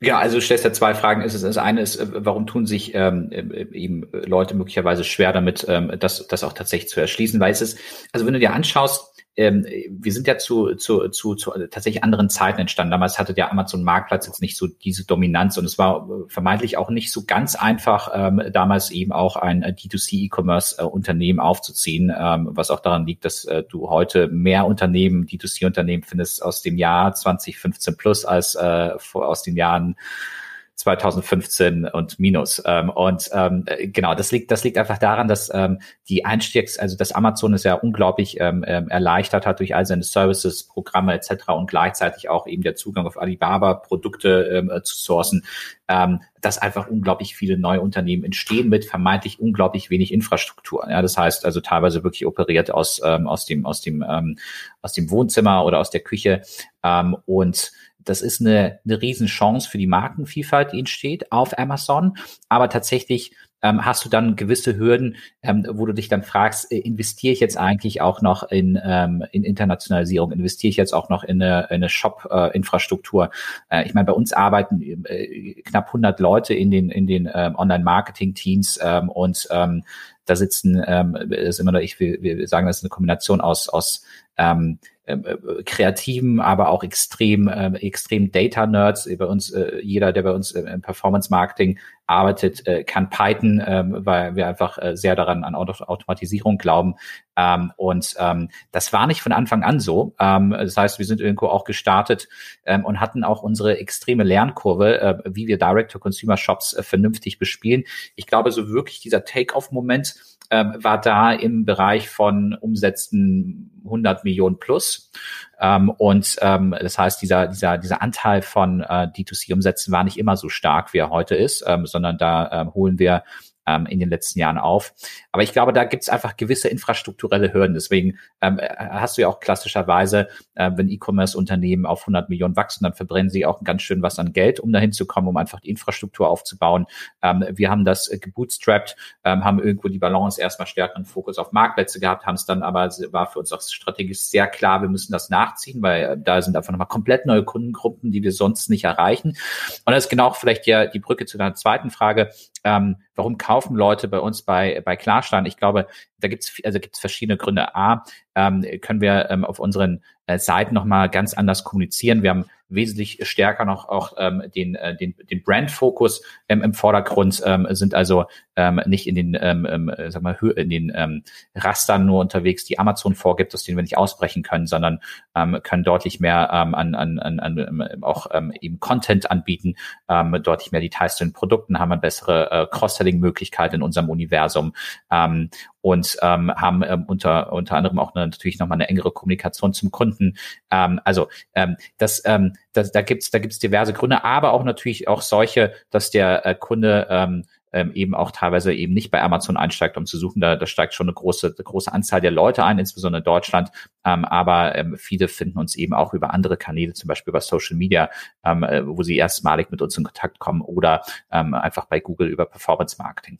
Ja, also du stellst ja zwei Fragen. Das eine ist, äh, warum tun sich ähm, äh, eben Leute möglicherweise schwer damit, ähm, das, das auch tatsächlich zu erschließen? Weil es ist, also wenn du dir anschaust, ähm, wir sind ja zu, zu, zu, zu tatsächlich anderen Zeiten entstanden. Damals hatte der Amazon Marktplatz jetzt nicht so diese Dominanz und es war äh, vermeintlich auch nicht so ganz einfach, ähm, damals eben auch ein äh, D2C E-Commerce Unternehmen aufzuziehen, ähm, was auch daran liegt, dass äh, du heute mehr Unternehmen, D2C Unternehmen findest aus dem Jahr 2015 plus als äh, aus den Jahren 2015 und minus. Ähm, und ähm, genau, das liegt, das liegt einfach daran, dass ähm, die Einstiegs, also das Amazon es ja unglaublich ähm, ähm, erleichtert hat durch all seine Services, Programme etc. und gleichzeitig auch eben der Zugang auf Alibaba Produkte ähm, äh, zu sourcen, ähm, dass einfach unglaublich viele neue Unternehmen entstehen mit vermeintlich unglaublich wenig Infrastruktur. Ja, das heißt also teilweise wirklich operiert aus ähm, aus dem aus dem ähm, aus dem Wohnzimmer oder aus der Küche ähm, und das ist eine, eine Riesenchance für die Markenvielfalt, die entsteht auf Amazon. Aber tatsächlich ähm, hast du dann gewisse Hürden, ähm, wo du dich dann fragst, äh, investiere ich jetzt eigentlich auch noch in, ähm, in Internationalisierung, investiere ich jetzt auch noch in eine, in eine Shop-Infrastruktur? Äh, ich meine, bei uns arbeiten äh, knapp 100 Leute in den, in den ähm, Online-Marketing-Teams ähm, und ähm, da sitzen, ähm, ist immer noch, ich will, wir sagen, das ist eine Kombination aus, aus ähm, äh, kreativen, aber auch extrem, äh, extrem Data-Nerds. Bei uns, äh, jeder, der bei uns äh, im Performance-Marketing arbeitet, äh, kann Python, ähm, weil wir einfach äh, sehr daran an Auto Automatisierung glauben. Ähm, und ähm, das war nicht von Anfang an so. Ähm, das heißt, wir sind irgendwo auch gestartet ähm, und hatten auch unsere extreme Lernkurve, äh, wie wir Direct-to-Consumer-Shops äh, vernünftig bespielen. Ich glaube, so wirklich dieser Take-off-Moment, ähm, war da im Bereich von Umsätzen 100 Millionen plus. Ähm, und ähm, das heißt, dieser, dieser, dieser Anteil von äh, D2C-Umsätzen war nicht immer so stark, wie er heute ist, ähm, sondern da ähm, holen wir ähm, in den letzten Jahren auf. Aber ich glaube, da gibt es einfach gewisse infrastrukturelle Hürden. Deswegen ähm, äh, hast du ja auch klassischerweise, äh, wenn E-Commerce-Unternehmen auf 100 Millionen wachsen, dann verbrennen sie auch ganz schön was an Geld, um dahin zu kommen, um einfach die Infrastruktur aufzubauen. Ähm, wir haben das äh, gebootstrapped, ähm, haben irgendwo die Balance erstmal stärkeren Fokus auf Marktplätze gehabt, haben es dann aber, war für uns auch strategisch sehr klar, wir müssen das nachziehen, weil äh, da sind einfach nochmal komplett neue Kundengruppen, die wir sonst nicht erreichen. Und das ist genau vielleicht ja die Brücke zu deiner zweiten Frage. Ähm, warum kaufen Leute bei uns bei, bei Klarstein? Ich glaube, da gibt es also gibt's verschiedene Gründe. A, ähm, können wir ähm, auf unseren äh, Seiten nochmal ganz anders kommunizieren. Wir haben wesentlich stärker noch auch ähm, den, äh, den, den Brand-Fokus ähm, im Vordergrund, ähm, sind also ähm, nicht in den, ähm, ähm, sag mal, in den ähm, Rastern nur unterwegs, die Amazon vorgibt, aus denen wir nicht ausbrechen können, sondern ähm, können deutlich mehr ähm, an, an, an, an ähm, auch ähm, eben Content anbieten, ähm, deutlich mehr Details zu den Produkten, haben eine bessere äh, Cross-Selling-Möglichkeit in unserem Universum. Ähm, und ähm, haben ähm, unter, unter anderem auch eine, natürlich nochmal eine engere Kommunikation zum Kunden. Ähm, also ähm, das, ähm, das, da gibt's da gibt's diverse Gründe, aber auch natürlich auch solche, dass der äh, Kunde ähm, ähm, eben auch teilweise eben nicht bei Amazon einsteigt, um zu suchen. Da, da steigt schon eine große, eine große Anzahl der Leute ein, insbesondere in Deutschland. Ähm, aber ähm, viele finden uns eben auch über andere Kanäle, zum Beispiel über Social Media, ähm, äh, wo sie erstmalig mit uns in Kontakt kommen oder ähm, einfach bei Google über Performance Marketing.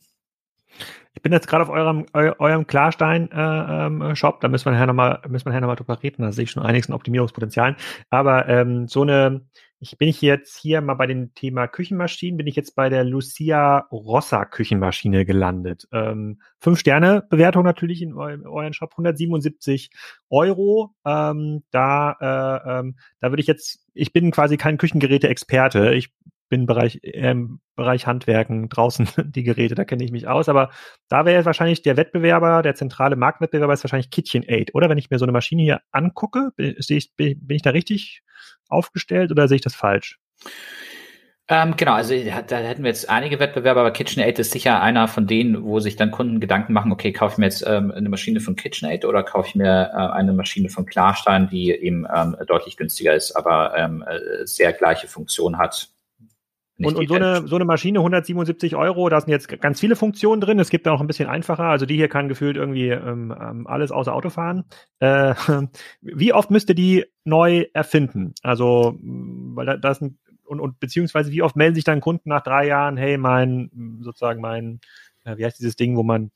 Ich bin jetzt gerade auf eurem, eu, eurem Klarstein-Shop, äh, ähm, da müssen wir nachher nochmal, müssen wir nachher nochmal drüber reden, da sehe ich schon einiges an Optimierungspotenzialen. Aber ähm, so eine, ich bin ich jetzt hier mal bei dem Thema Küchenmaschinen, bin ich jetzt bei der Lucia Rossa Küchenmaschine gelandet. Ähm, fünf Sterne Bewertung natürlich in euren Shop, 177 Euro. Ähm, da, äh, ähm, da würde ich jetzt, ich bin quasi kein Küchengeräte-Experte. Ich bin Bereich, ähm, Bereich Handwerken draußen [laughs] die Geräte, da kenne ich mich aus. Aber da wäre wahrscheinlich der Wettbewerber, der zentrale Marktwettbewerber ist wahrscheinlich KitchenAid, oder? Wenn ich mir so eine Maschine hier angucke, bin, ich, bin ich da richtig aufgestellt oder sehe ich das falsch? Ähm, genau, also da hätten wir jetzt einige Wettbewerber, aber KitchenAid ist sicher einer von denen, wo sich dann Kunden Gedanken machen, okay, kaufe ich mir jetzt ähm, eine Maschine von KitchenAid oder kaufe ich mir äh, eine Maschine von Klarstein, die eben ähm, deutlich günstiger ist, aber ähm, äh, sehr gleiche Funktion hat und, und so, eine, so eine Maschine, 177 Euro, da sind jetzt ganz viele Funktionen drin. Es gibt da auch ein bisschen einfacher. Also die hier kann gefühlt irgendwie ähm, ähm alles außer Auto fahren. Äh, [laughs] wie oft müsste die neu erfinden? Also, weil da, das sind, und, und beziehungsweise wie oft melden sich dann Kunden nach drei Jahren, hey, mein, sozusagen mein, äh, wie heißt dieses Ding, wo man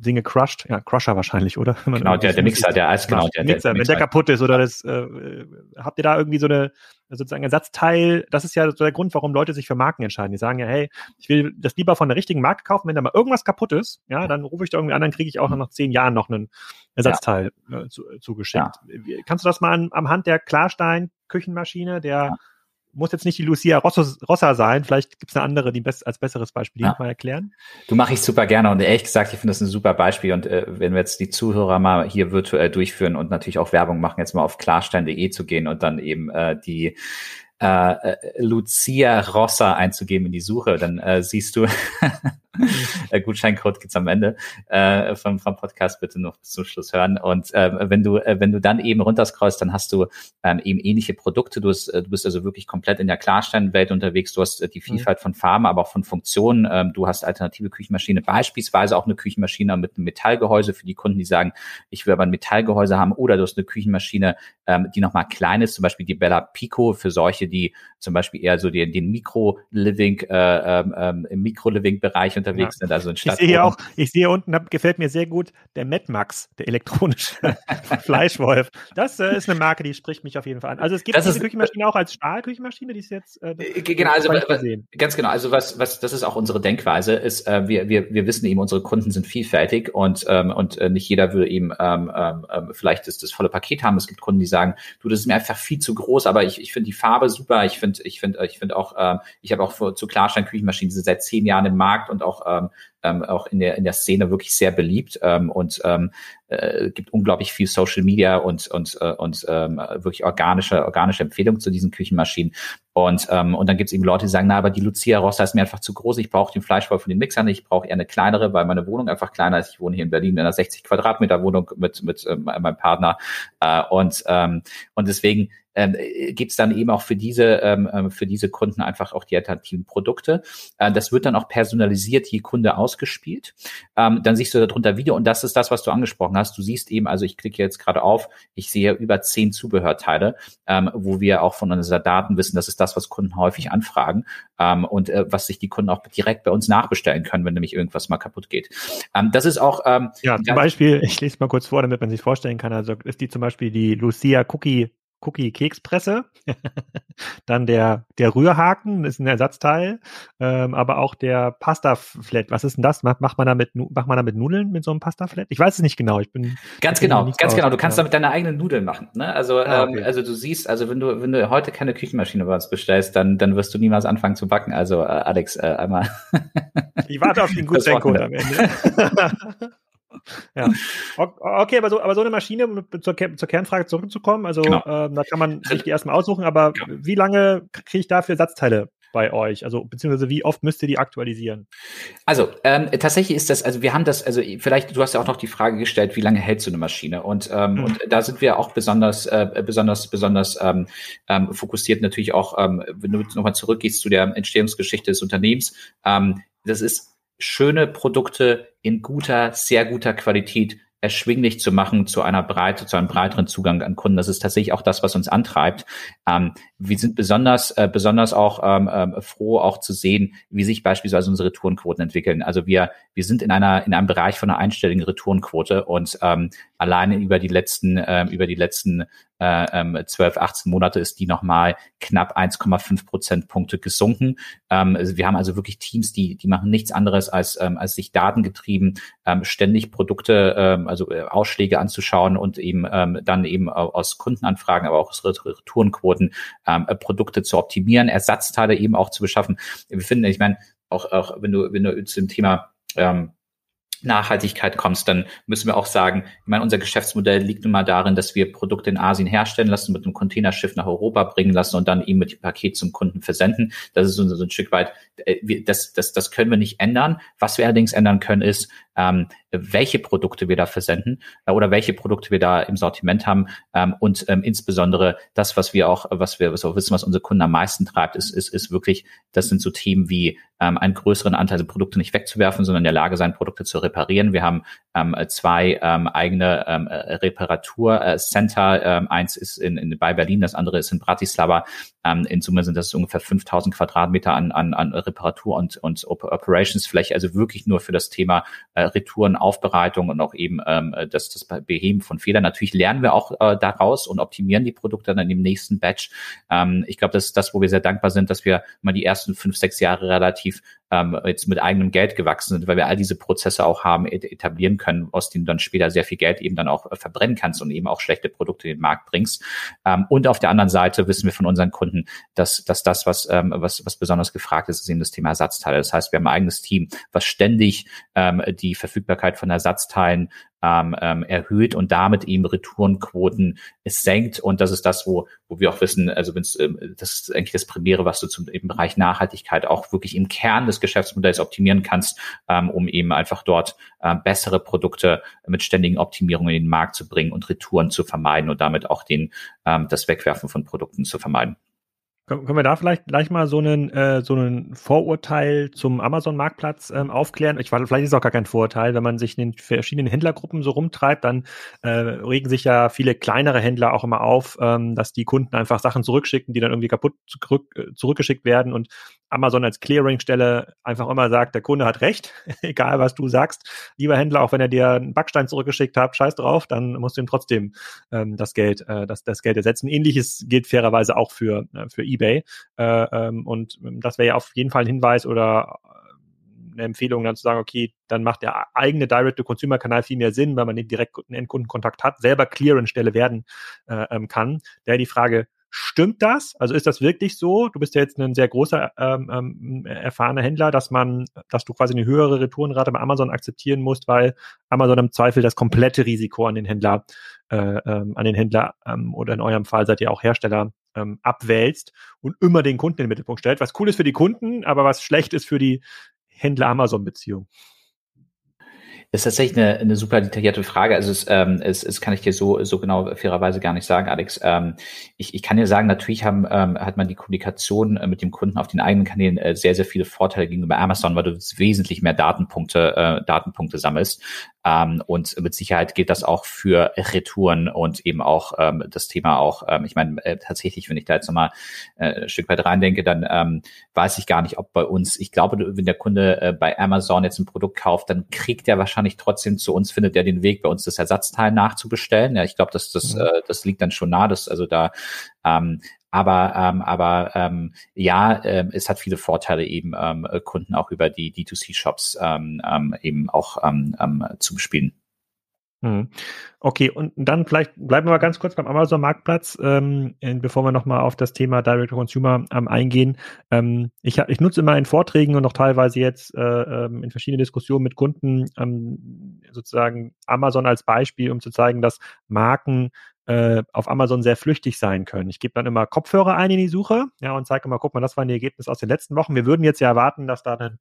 Dinge crushed, ja, Crusher wahrscheinlich, oder? genau, der, der Mixer, der Eis, genau, der, Mixer, der, wenn der kaputt ist oder das, äh, habt ihr da irgendwie so eine, sozusagen Ersatzteil, das ist ja so der Grund, warum Leute sich für Marken entscheiden. Die sagen ja, hey, ich will das lieber von der richtigen Marke kaufen, wenn da mal irgendwas kaputt ist, ja, dann rufe ich da irgendwie an, dann kriege ich auch noch nach zehn Jahren noch einen Ersatzteil ja. äh, zu, zugeschickt. Ja. Kannst du das mal an, am Hand der Klarstein Küchenmaschine, der muss jetzt nicht die Lucia Rossa sein, vielleicht gibt es eine andere, die best, als besseres Beispiel, die ja. mal erklären. Du mache ich super gerne und ehrlich gesagt, ich finde das ein super Beispiel und äh, wenn wir jetzt die Zuhörer mal hier virtuell durchführen und natürlich auch Werbung machen, jetzt mal auf klarstein.de zu gehen und dann eben äh, die äh, äh, Lucia Rossa einzugeben in die Suche, dann äh, siehst du, [laughs] Gutscheincode gibt's am Ende äh, vom, vom Podcast, bitte noch bis zum Schluss hören. Und äh, wenn du, äh, wenn du dann eben runterscrollst, dann hast du ähm, eben ähnliche Produkte. Du, hast, äh, du bist also wirklich komplett in der Klarsteinwelt unterwegs. Du hast äh, die mhm. Vielfalt mhm. von Farben, aber auch von Funktionen. Ähm, du hast alternative Küchenmaschine, beispielsweise auch eine Küchenmaschine mit einem Metallgehäuse für die Kunden, die sagen, ich will aber ein Metallgehäuse haben. Oder du hast eine Küchenmaschine, ähm, die nochmal klein ist, zum Beispiel die Bella Pico für solche, die zum Beispiel eher so den, den Mikro-Living, äh, ähm, ähm im Mikro-Living-Bereich unterwegs ja. sind, also in Stadt. Ich sehe auch, ich sehe unten, gefällt mir sehr gut, der Mad Max, der elektronische [laughs] Fleischwolf. Das äh, ist eine Marke, die spricht mich auf jeden Fall an. Also es gibt das diese ist, Küchenmaschine auch als Stahlküchenmaschine, die ist jetzt äh, äh genau, also ganz genau, also was, was, das ist auch unsere Denkweise, ist, äh, wir, wir, wir wissen eben, unsere Kunden sind vielfältig und, ähm, und äh, nicht jeder will eben ähm, ähm, ähm vielleicht das, das volle Paket haben. Es gibt Kunden, die sagen, du, das ist mir einfach viel zu groß, aber ich, ich finde die Farbe super, ich finde, ich finde, ich finde auch, äh, ich habe auch für, zu Klarstein Küchenmaschinen sind seit zehn Jahren im Markt und auch ähm, ähm, auch in der in der Szene wirklich sehr beliebt ähm, und ähm, äh, gibt unglaublich viel Social Media und und äh, und ähm, wirklich organische organische Empfehlungen zu diesen Küchenmaschinen und ähm, und dann gibt es eben Leute, die sagen, na, aber die Lucia Rossa ist mir einfach zu groß, ich brauche den Fleischbau von den Mixern, ich brauche eher eine kleinere, weil meine Wohnung einfach kleiner ist. Ich wohne hier in Berlin in einer 60 Quadratmeter Wohnung mit mit äh, meinem Partner äh, und ähm, und deswegen ähm, gibt es dann eben auch für diese, ähm, ähm, für diese Kunden einfach auch die alternativen Produkte. Äh, das wird dann auch personalisiert je Kunde ausgespielt. Ähm, dann siehst du darunter Video und das ist das, was du angesprochen hast. Du siehst eben, also ich klicke jetzt gerade auf, ich sehe über zehn Zubehörteile, ähm, wo wir auch von unseren Daten wissen, das ist das, was Kunden häufig anfragen ähm, und äh, was sich die Kunden auch direkt bei uns nachbestellen können, wenn nämlich irgendwas mal kaputt geht. Ähm, das ist auch ähm, ja zum Beispiel, [laughs] ich lese mal kurz vor, damit man sich vorstellen kann. Also ist die zum Beispiel die Lucia Cookie Cookie-Kekspresse. [laughs] Dann der, der Rührhaken ist ein Ersatzteil, ähm, aber auch der Pasta-Flat. Was ist denn das? Macht, macht man da mit, macht man da mit Nudeln mit so einem Pasta-Flat? Ich weiß es nicht genau. Ich bin ganz genau, ganz genau. Du kannst damit deine eigenen Nudeln machen. Ne? Also, ah, ähm, okay. ähm, also du siehst, also wenn du, wenn du heute keine Küchenmaschine bei uns bestellst, dann, dann wirst du niemals anfangen zu backen. Also, äh, Alex, äh, einmal. ich warte auf [laughs] den Gutscheincode am Ende. [laughs] Ja. Okay, aber so, aber so eine Maschine, um zur, zur Kernfrage zurückzukommen, also genau. äh, da kann man sich die erstmal aussuchen, aber ja. wie lange kriege ich dafür Satzteile bei euch? Also beziehungsweise wie oft müsst ihr die aktualisieren? Also ähm, tatsächlich ist das, also wir haben das, also vielleicht, du hast ja auch noch die Frage gestellt, wie lange hält so eine Maschine? Und, ähm, mhm. und da sind wir auch besonders, äh, besonders, besonders ähm, ähm, fokussiert natürlich auch, ähm, wenn du nochmal zurückgehst zu der Entstehungsgeschichte des Unternehmens. Ähm, das ist schöne Produkte in guter, sehr guter Qualität erschwinglich zu machen zu einer Breite, zu einem breiteren Zugang an Kunden. Das ist tatsächlich auch das, was uns antreibt. Ähm, wir sind besonders, äh, besonders auch ähm, äh, froh, auch zu sehen, wie sich beispielsweise unsere Retourenquoten entwickeln. Also wir, wir sind in einer, in einem Bereich von einer einstelligen Retourenquote und ähm, alleine über die letzten, äh, über die letzten äh, 12, ähm, 18 Monate ist die nochmal knapp 1,5 Prozentpunkte gesunken. Ähm, also wir haben also wirklich Teams, die, die machen nichts anderes als, ähm, als sich datengetrieben ähm, ständig Produkte, ähm, also äh, Ausschläge anzuschauen und eben ähm, dann eben aus Kundenanfragen, aber auch aus Retourenquoten ähm, äh, Produkte zu optimieren, Ersatzteile eben auch zu beschaffen. Wir finden, ich meine, auch, auch wenn du, wenn du zu dem Thema ähm, Nachhaltigkeit kommst, dann müssen wir auch sagen, ich meine, unser Geschäftsmodell liegt nun mal darin, dass wir Produkte in Asien herstellen lassen, mit einem Containerschiff nach Europa bringen lassen und dann eben mit dem Paket zum Kunden versenden. Das ist so, ein Stück weit, äh, das, das, das können wir nicht ändern. Was wir allerdings ändern können, ist, ähm, welche Produkte wir da versenden äh, oder welche Produkte wir da im Sortiment haben ähm, und ähm, insbesondere das, was wir auch, was wir, was wir wissen, was unsere Kunden am meisten treibt, ist, ist, ist wirklich, das sind so Themen wie ähm, einen größeren Anteil der Produkte nicht wegzuwerfen, sondern in der Lage sein, Produkte zu reparieren. Wir haben ähm, zwei ähm, eigene ähm, Reparaturcenter. Ähm, eins ist in, in, bei Berlin, das andere ist in Bratislava. Ähm, in Summe sind das ungefähr 5000 Quadratmeter an, an, an Reparatur- und, und Operationsfläche, also wirklich nur für das Thema äh, Retourenaufbereitung und auch eben ähm, das, das Beheben von Fehlern. Natürlich lernen wir auch äh, daraus und optimieren die Produkte dann im nächsten Batch. Ähm, ich glaube, das ist das, wo wir sehr dankbar sind, dass wir mal die ersten fünf, sechs Jahre relativ ähm, jetzt mit eigenem Geld gewachsen sind, weil wir all diese Prozesse auch haben etablieren können, aus denen du dann später sehr viel Geld eben dann auch äh, verbrennen kannst und eben auch schlechte Produkte in den Markt bringst. Ähm, und auf der anderen Seite wissen wir von unseren Kunden, dass, dass das, was, ähm, was, was besonders gefragt ist, ist eben das Thema Ersatzteile. Das heißt, wir haben ein eigenes Team, was ständig ähm, die Verfügbarkeit von Ersatzteilen ähm, ähm, erhöht und damit eben Retourenquoten senkt. Und das ist das, wo, wo wir auch wissen, also wenn ähm, das ist eigentlich das Primäre, was du zum im Bereich Nachhaltigkeit auch wirklich im Kern des Geschäftsmodells optimieren kannst, ähm, um eben einfach dort ähm, bessere Produkte mit ständigen Optimierungen in den Markt zu bringen und Retouren zu vermeiden und damit auch den, ähm, das Wegwerfen von Produkten zu vermeiden. Können wir da vielleicht gleich mal so einen, äh, so einen Vorurteil zum Amazon-Marktplatz ähm, aufklären? Ich weiß, vielleicht ist es auch gar kein Vorurteil, wenn man sich in den verschiedenen Händlergruppen so rumtreibt, dann äh, regen sich ja viele kleinere Händler auch immer auf, ähm, dass die Kunden einfach Sachen zurückschicken, die dann irgendwie kaputt zurück, äh, zurückgeschickt werden und Amazon als Clearingstelle einfach immer sagt, der Kunde hat recht, [laughs] egal was du sagst. Lieber Händler, auch wenn er dir einen Backstein zurückgeschickt hat, scheiß drauf, dann musst du ihm trotzdem ähm, das Geld, äh, das, das Geld ersetzen. Ähnliches gilt fairerweise auch für, äh, für eBay. Äh, ähm, und das wäre ja auf jeden Fall ein Hinweis oder äh, eine Empfehlung, dann zu sagen, okay, dann macht der eigene Direct-to-Consumer-Kanal viel mehr Sinn, weil man den direkten Endkundenkontakt hat, selber Clearing-Stelle werden äh, ähm, kann. Daher die Frage, Stimmt das? Also ist das wirklich so? Du bist ja jetzt ein sehr großer, ähm, ähm, erfahrener Händler, dass man, dass du quasi eine höhere Retourenrate bei Amazon akzeptieren musst, weil Amazon im Zweifel das komplette Risiko an den Händler, äh, ähm, an den Händler ähm, oder in eurem Fall seid ihr auch Hersteller ähm, abwälzt und immer den Kunden in den Mittelpunkt stellt. Was cool ist für die Kunden, aber was schlecht ist für die Händler-Amazon-Beziehung. Das ist tatsächlich eine, eine super detaillierte Frage. Also es, ähm, es, es kann ich dir so, so genau fairerweise gar nicht sagen, Alex. Ähm, ich, ich kann dir sagen, natürlich haben, ähm, hat man die Kommunikation äh, mit dem Kunden auf den eigenen Kanälen äh, sehr, sehr viele Vorteile gegenüber Amazon, weil du wesentlich mehr Datenpunkte, äh, Datenpunkte sammelst. Ähm, und mit Sicherheit gilt das auch für Retouren und eben auch ähm, das Thema auch, ähm, ich meine, äh, tatsächlich, wenn ich da jetzt nochmal äh, ein Stück weit reindenke, dann ähm, weiß ich gar nicht, ob bei uns, ich glaube, wenn der Kunde äh, bei Amazon jetzt ein Produkt kauft, dann kriegt er wahrscheinlich wahrscheinlich trotzdem zu uns findet er den Weg, bei uns das Ersatzteil nachzubestellen. Ja, ich glaube, dass das, mhm. äh, das liegt dann schon nah, dass also da ähm, aber ähm, aber ähm, ja, ähm, es hat viele Vorteile eben ähm, Kunden auch über die D2C-Shops ähm, ähm, eben auch ähm, ähm, zu bespielen. Hm. Okay, und dann vielleicht bleiben wir mal ganz kurz beim Amazon-Marktplatz, ähm, bevor wir nochmal auf das Thema Direct-to-Consumer ähm, eingehen. Ähm, ich, ich nutze immer in Vorträgen und auch teilweise jetzt äh, ähm, in verschiedenen Diskussionen mit Kunden ähm, sozusagen Amazon als Beispiel, um zu zeigen, dass Marken äh, auf Amazon sehr flüchtig sein können. Ich gebe dann immer Kopfhörer ein in die Suche ja, und zeige immer, guck mal, das waren die Ergebnisse aus den letzten Wochen. Wir würden jetzt ja erwarten, dass da dann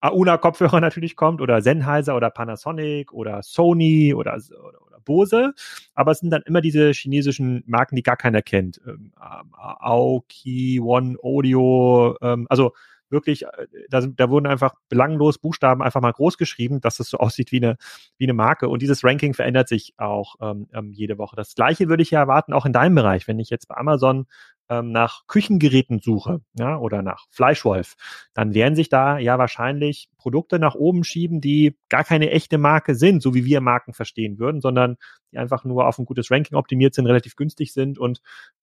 Auna-Kopfhörer natürlich kommt oder Sennheiser oder Panasonic oder Sony oder, oder, oder, Bose. Aber es sind dann immer diese chinesischen Marken, die gar keiner kennt. Ähm, Aoki, One Audio, ähm, also wirklich, äh, da, da wurden einfach belanglos Buchstaben einfach mal groß geschrieben, dass es so [laughs] aussieht wie eine, wie eine Marke. Und dieses Ranking verändert sich auch ähm, ähm jede Woche. Das gleiche würde ich ja erwarten, auch in deinem Bereich. Wenn ich jetzt bei Amazon ähm, nach Küchengeräten suche, ja, oder nach Fleischwolf, dann werden sich da ja wahrscheinlich Produkte nach oben schieben, die gar keine echte Marke sind, so wie wir Marken verstehen würden, sondern die einfach nur auf ein gutes Ranking optimiert sind, relativ günstig sind und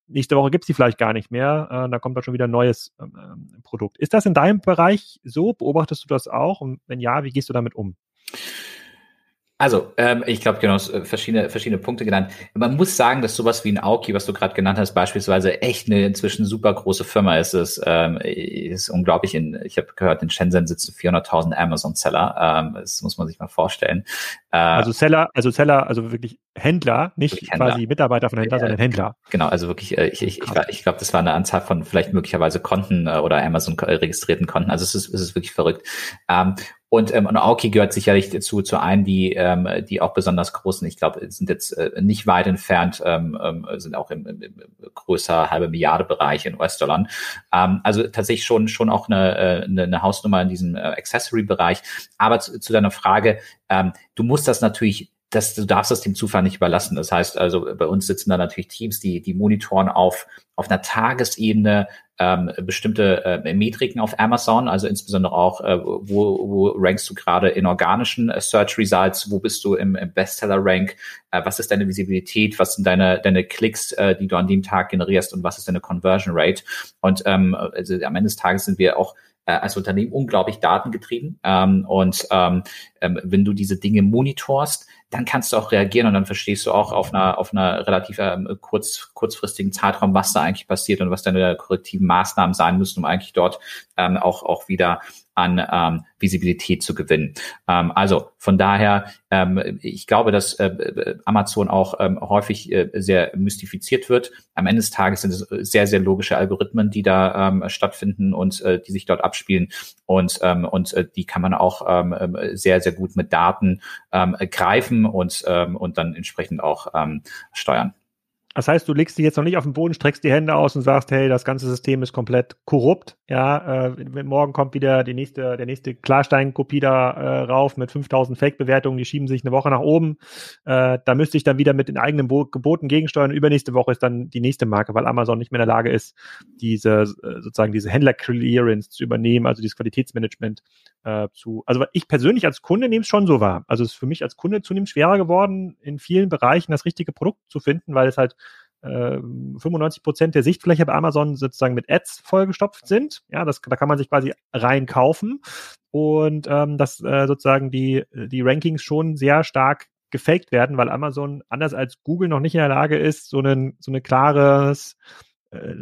nächste Woche gibt's die vielleicht gar nicht mehr. Äh, da kommt da schon wieder ein neues ähm, ähm, Produkt. Ist das in deinem Bereich so? Beobachtest du das auch? Und wenn ja, wie gehst du damit um? Also, ähm, ich glaube, genau, äh, verschiedene, verschiedene Punkte genannt. Man muss sagen, dass sowas wie ein Aoki, was du gerade genannt hast, beispielsweise echt eine inzwischen super große Firma ist. Es ähm, ist unglaublich. In, ich habe gehört, in Shenzhen sitzen 400.000 Amazon-Seller. Ähm, das muss man sich mal vorstellen. Äh, also Seller, also Seller, also wirklich Händler, nicht Händler. quasi Mitarbeiter von Händler, äh, sondern Händler. Genau, also wirklich, äh, ich, ich, ich, ich glaube, das war eine Anzahl von vielleicht möglicherweise Konten äh, oder Amazon registrierten Konten. Also es ist, es ist wirklich verrückt. Ähm, und, ähm, und Aoki gehört sicherlich dazu, zu einen, die, ähm, die auch besonders großen, ich glaube, sind jetzt äh, nicht weit entfernt, ähm, ähm, sind auch im, im, im größer halbe Milliarde Bereich in US-Dollar. Ähm, also tatsächlich schon, schon auch eine, äh, eine, eine Hausnummer in diesem äh, Accessory-Bereich. Aber zu, zu deiner Frage, ähm, du musst das natürlich das, du darfst das dem Zufall nicht überlassen. Das heißt also, bei uns sitzen da natürlich Teams, die, die monitoren auf, auf einer Tagesebene ähm, bestimmte äh, Metriken auf Amazon, also insbesondere auch, äh, wo, wo rankst du gerade in organischen äh, Search Results, wo bist du im, im Bestseller-Rank, äh, was ist deine Visibilität, was sind deine, deine Klicks, äh, die du an dem Tag generierst und was ist deine Conversion Rate. Und ähm, also am Ende des Tages sind wir auch äh, als Unternehmen unglaublich datengetrieben. Ähm, und ähm, ähm, wenn du diese Dinge monitorst, dann kannst du auch reagieren und dann verstehst du auch auf einer, auf einer relativ ähm, kurz, kurzfristigen Zeitraum, was da eigentlich passiert und was deine korrektiven Maßnahmen sein müssen, um eigentlich dort ähm, auch, auch wieder an ähm, Visibilität zu gewinnen. Ähm, also von daher, ähm, ich glaube, dass äh, Amazon auch ähm, häufig äh, sehr mystifiziert wird. Am Ende des Tages sind es sehr, sehr logische Algorithmen, die da ähm, stattfinden und äh, die sich dort abspielen. Und, ähm, und äh, die kann man auch ähm, ähm sehr, sehr gut mit Daten ähm, greifen und, ähm, und dann entsprechend auch ähm, steuern. Das heißt, du legst dich jetzt noch nicht auf den Boden, streckst die Hände aus und sagst, hey, das ganze System ist komplett korrupt. Ja, äh, morgen kommt wieder die nächste, der nächste Klarstein-Kopie da äh, rauf mit 5000 Fake-Bewertungen, die schieben sich eine Woche nach oben. Äh, da müsste ich dann wieder mit den eigenen Bo Geboten gegensteuern. Übernächste Woche ist dann die nächste Marke, weil Amazon nicht mehr in der Lage ist, diese äh, sozusagen diese Händler-Clearance zu übernehmen, also dieses Qualitätsmanagement äh, zu. Also ich persönlich als Kunde nehme es schon so wahr. Also es ist für mich als Kunde zunehmend schwerer geworden, in vielen Bereichen das richtige Produkt zu finden, weil es halt 95 äh, Prozent der Sichtfläche bei Amazon sozusagen mit Ads vollgestopft sind. Ja, das, da kann man sich quasi reinkaufen und ähm, dass äh, sozusagen die, die Rankings schon sehr stark gefaked werden, weil Amazon anders als Google noch nicht in der Lage ist, so, einen, so eine klares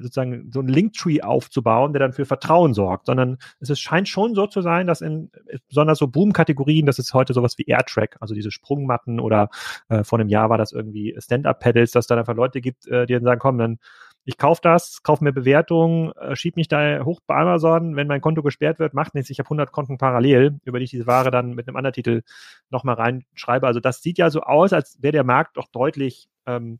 sozusagen so ein Linktree aufzubauen, der dann für Vertrauen sorgt, sondern es ist, scheint schon so zu sein, dass in besonders so Boom-Kategorien, das ist heute sowas wie Airtrack, also diese Sprungmatten oder äh, vor einem Jahr war das irgendwie Stand-Up-Pedals, dass da einfach Leute gibt, äh, die dann sagen, komm, dann ich kaufe das, kaufe mir Bewertungen, äh, schieb mich da hoch bei Amazon, wenn mein Konto gesperrt wird, macht nichts, ich habe 100 Konten parallel, über die ich diese Ware dann mit einem anderen Titel nochmal reinschreibe. Also das sieht ja so aus, als wäre der Markt doch deutlich ähm,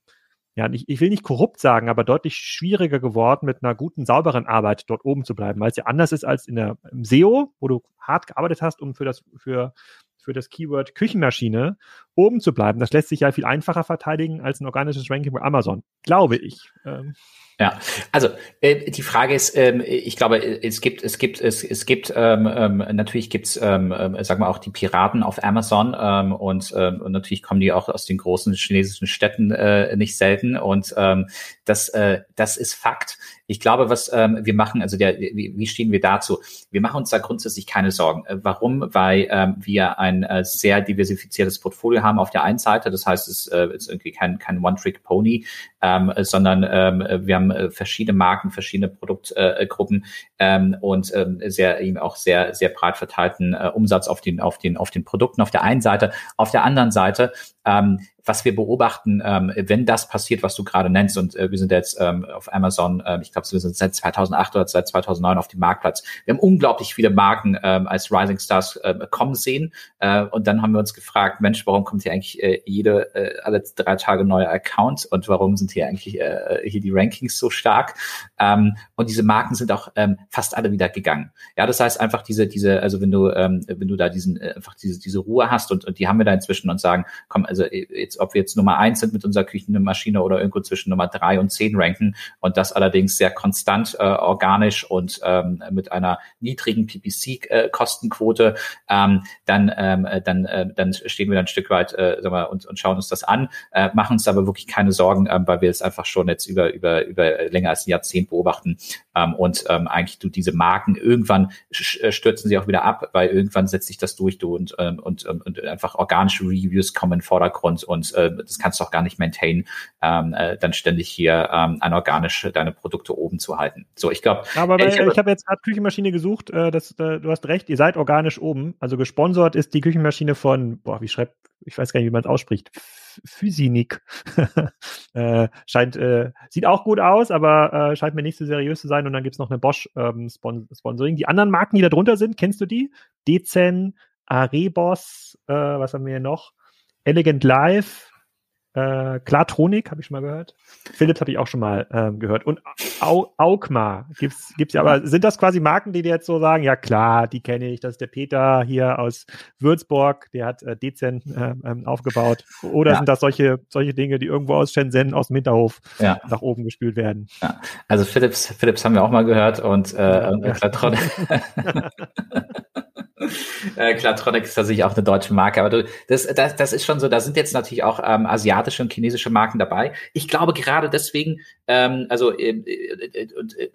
ja, ich, ich will nicht korrupt sagen, aber deutlich schwieriger geworden, mit einer guten, sauberen Arbeit dort oben zu bleiben, weil es ja anders ist als in der, im SEO, wo du hart gearbeitet hast, um für das, für, für das Keyword Küchenmaschine oben zu bleiben. Das lässt sich ja viel einfacher verteidigen als ein organisches Ranking bei Amazon, glaube ich. Ähm. Ja, also äh, die Frage ist, ähm, ich glaube, es gibt, es gibt, es, es gibt ähm, ähm, natürlich gibt's, ähm, äh, sagen wir auch die Piraten auf Amazon ähm, und, ähm, und natürlich kommen die auch aus den großen chinesischen Städten äh, nicht selten und ähm, das, äh, das ist Fakt. Ich glaube, was ähm, wir machen, also der, wie, wie stehen wir dazu? Wir machen uns da grundsätzlich keine Sorgen. Äh, warum? Weil ähm, wir ein äh, sehr diversifiziertes Portfolio haben auf der einen Seite. Das heißt, es äh, ist irgendwie kein, kein One-Trick-Pony, ähm, sondern ähm, wir haben äh, verschiedene Marken, verschiedene Produktgruppen äh, ähm, und ähm, sehr eben auch sehr sehr breit verteilten äh, Umsatz auf den auf den auf den Produkten auf der einen Seite. Auf der anderen Seite ähm, was wir beobachten, ähm, wenn das passiert, was du gerade nennst, und äh, wir sind jetzt ähm, auf Amazon, äh, ich glaube, wir sind seit 2008 oder seit 2009 auf dem Marktplatz. Wir haben unglaublich viele Marken ähm, als Rising Stars äh, kommen sehen äh, und dann haben wir uns gefragt, Mensch, warum kommt hier eigentlich äh, jede äh, alle drei Tage neue Account und warum sind hier eigentlich äh, hier die Rankings so stark? Ähm, und diese Marken sind auch ähm, fast alle wieder gegangen. Ja, das heißt einfach diese diese, also wenn du ähm, wenn du da diesen äh, einfach diese diese Ruhe hast und, und die haben wir da inzwischen und sagen, komm, also jetzt jetzt, ob wir jetzt Nummer eins sind mit unserer Küchenmaschine oder irgendwo zwischen Nummer drei und zehn ranken und das allerdings sehr konstant, äh, organisch und ähm, mit einer niedrigen PPC-Kostenquote, äh, ähm, dann, ähm, dann, äh, dann stehen wir dann ein Stück weit äh, sagen wir, und, und schauen uns das an, äh, machen uns aber wirklich keine Sorgen, ähm, weil wir es einfach schon jetzt über, über, über länger als ein Jahrzehnt beobachten ähm, und ähm, eigentlich du diese Marken irgendwann äh, stürzen sie auch wieder ab, weil irgendwann setzt sich das durch du und, ähm, und, und, und einfach organische Reviews kommen in den Vordergrund und äh, das kannst du auch gar nicht maintain, ähm, äh, dann ständig hier ähm, anorganisch deine Produkte oben zu halten. So, ich glaube. Aber bei, ich, ich habe jetzt gerade Küchenmaschine gesucht, äh, das, äh, du hast recht, ihr seid organisch oben. Also gesponsert ist die Küchenmaschine von, boah, wie schreibt, ich weiß gar nicht, wie man es ausspricht. Physinik. [laughs] äh, scheint, äh, sieht auch gut aus, aber äh, scheint mir nicht so seriös zu sein. Und dann gibt's noch eine Bosch ähm, Spon Sponsoring. Die anderen Marken, die da drunter sind, kennst du die? Dezen, Arebos, äh, was haben wir hier noch? Elegant Live, äh, Klartronik habe ich schon mal gehört. Philips habe ich auch schon mal ähm, gehört. Und Au Aukma gibt's gibt's ja. Aber sind das quasi Marken, die dir jetzt so sagen, ja klar, die kenne ich. Das ist der Peter hier aus Würzburg, der hat äh, dezent äh, aufgebaut. Oder ja. sind das solche solche Dinge, die irgendwo aus Shenzhen aus dem Hinterhof ja. nach oben gespült werden? Ja. Also Philips Philips haben wir auch mal gehört und äh, ja. [laughs] [laughs] [laughs] Äh, Klartronic ist tatsächlich auch eine deutsche Marke, aber du, das, das, das ist schon so, da sind jetzt natürlich auch ähm, asiatische und chinesische Marken dabei. Ich glaube gerade deswegen, ähm, also, äh, äh, äh,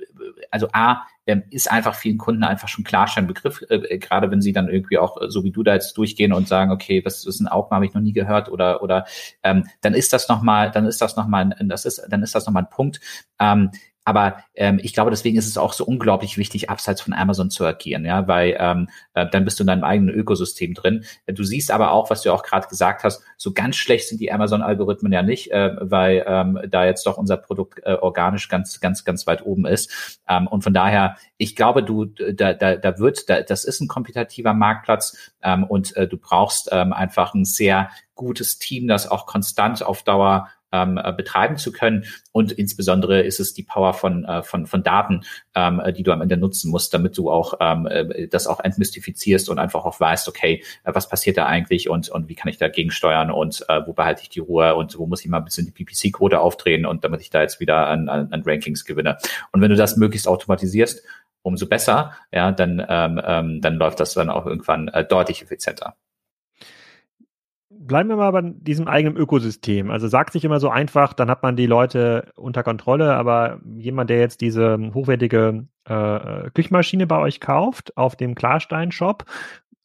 also A, ähm, ist einfach vielen Kunden einfach schon klar schon ein Begriff, äh, gerade wenn sie dann irgendwie auch, so wie du da jetzt durchgehen und sagen, okay, was ist ein Augma, habe ich noch nie gehört oder, oder ähm, dann ist das nochmal, dann ist das nochmal, das ist, dann ist das nochmal ein Punkt. Ähm, aber ähm, ich glaube, deswegen ist es auch so unglaublich wichtig, abseits von Amazon zu agieren, ja, weil ähm, äh, dann bist du in deinem eigenen Ökosystem drin. Du siehst aber auch, was du auch gerade gesagt hast, so ganz schlecht sind die Amazon-Algorithmen ja nicht, äh, weil ähm, da jetzt doch unser Produkt äh, organisch ganz, ganz, ganz weit oben ist. Ähm, und von daher, ich glaube, du, da, da, da wird, da, das ist ein kompetitiver Marktplatz ähm, und äh, du brauchst ähm, einfach ein sehr gutes Team, das auch konstant auf Dauer ähm, äh, betreiben zu können. Und insbesondere ist es die Power von, äh, von, von Daten, ähm, äh, die du am Ende nutzen musst, damit du auch ähm, äh, das auch entmystifizierst und einfach auch weißt, okay, was passiert da eigentlich und, und wie kann ich dagegen steuern und äh, wo behalte ich die Ruhe und wo muss ich mal ein bisschen die PPC-Quote aufdrehen und damit ich da jetzt wieder an, an, an Rankings gewinne. Und wenn du das möglichst automatisierst, umso besser, ja, dann, ähm, ähm, dann läuft das dann auch irgendwann äh, deutlich effizienter bleiben wir mal bei diesem eigenen Ökosystem. Also sagt sich immer so einfach, dann hat man die Leute unter Kontrolle, aber jemand, der jetzt diese hochwertige äh, Küchenmaschine bei euch kauft auf dem Klarstein-Shop,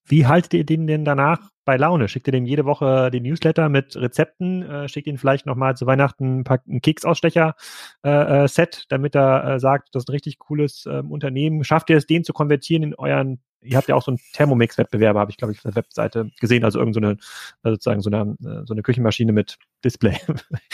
wie haltet ihr den denn danach bei Laune? Schickt ihr dem jede Woche den Newsletter mit Rezepten? Äh, schickt ihn vielleicht nochmal zu Weihnachten ein, paar, Keksausstecher-Set, äh, damit er äh, sagt, das ist ein richtig cooles äh, Unternehmen. Schafft ihr es, den zu konvertieren in euren ihr habt ja auch so einen Thermomix-Wettbewerber, habe ich, glaube ich, auf der Webseite gesehen, also irgendeine, so äh, sozusagen so eine, äh, so eine Küchenmaschine mit Display.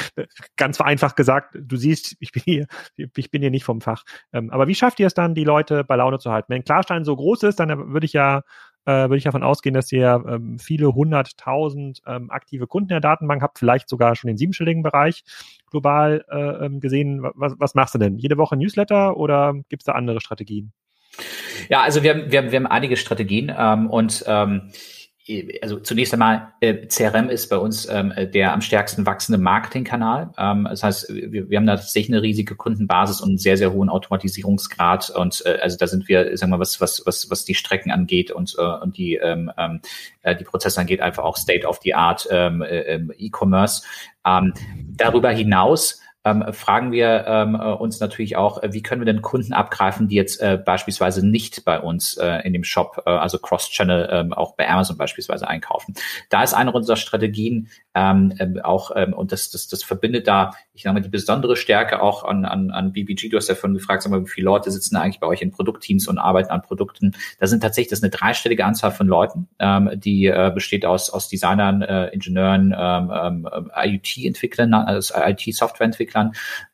[laughs] Ganz vereinfacht gesagt, du siehst, ich bin hier, ich bin hier nicht vom Fach. Ähm, aber wie schafft ihr es dann, die Leute bei Laune zu halten? Wenn Klarstein so groß ist, dann würde ich ja äh, würde ich davon ausgehen, dass ihr ähm, viele hunderttausend ähm, aktive Kunden in der Datenbank habt, vielleicht sogar schon den siebenstelligen Bereich global äh, ähm, gesehen. Was, was machst du denn? Jede Woche Newsletter oder gibt es da andere Strategien? Ja, also wir haben, wir haben, wir haben einige Strategien ähm, und ähm, also zunächst einmal, äh, CRM ist bei uns ähm, der am stärksten wachsende Marketingkanal. Ähm, das heißt, wir, wir haben da tatsächlich eine riesige Kundenbasis und einen sehr, sehr hohen Automatisierungsgrad. Und äh, also da sind wir, sagen wir mal, was, was, was, was die Strecken angeht und, äh, und die, ähm, ähm, äh, die Prozesse angeht, einfach auch State of the Art ähm, äh, ähm, E-Commerce. Ähm, darüber hinaus ähm, fragen wir ähm, äh, uns natürlich auch, äh, wie können wir denn Kunden abgreifen, die jetzt äh, beispielsweise nicht bei uns äh, in dem Shop, äh, also Cross-Channel, ähm, auch bei Amazon beispielsweise einkaufen. Da ist eine unserer Strategien ähm, ähm, auch, ähm, und das, das, das verbindet da, ich sage mal, die besondere Stärke auch an, an, an BBG. Du hast ja vorhin gefragt, sag mal, wie viele Leute sitzen eigentlich bei euch in Produktteams und arbeiten an Produkten. Da sind tatsächlich, das ist eine dreistellige Anzahl von Leuten, ähm, die äh, besteht aus, aus Designern, äh, Ingenieuren, ähm, ähm, IoT-Entwicklern, also IT-Software-Entwicklern.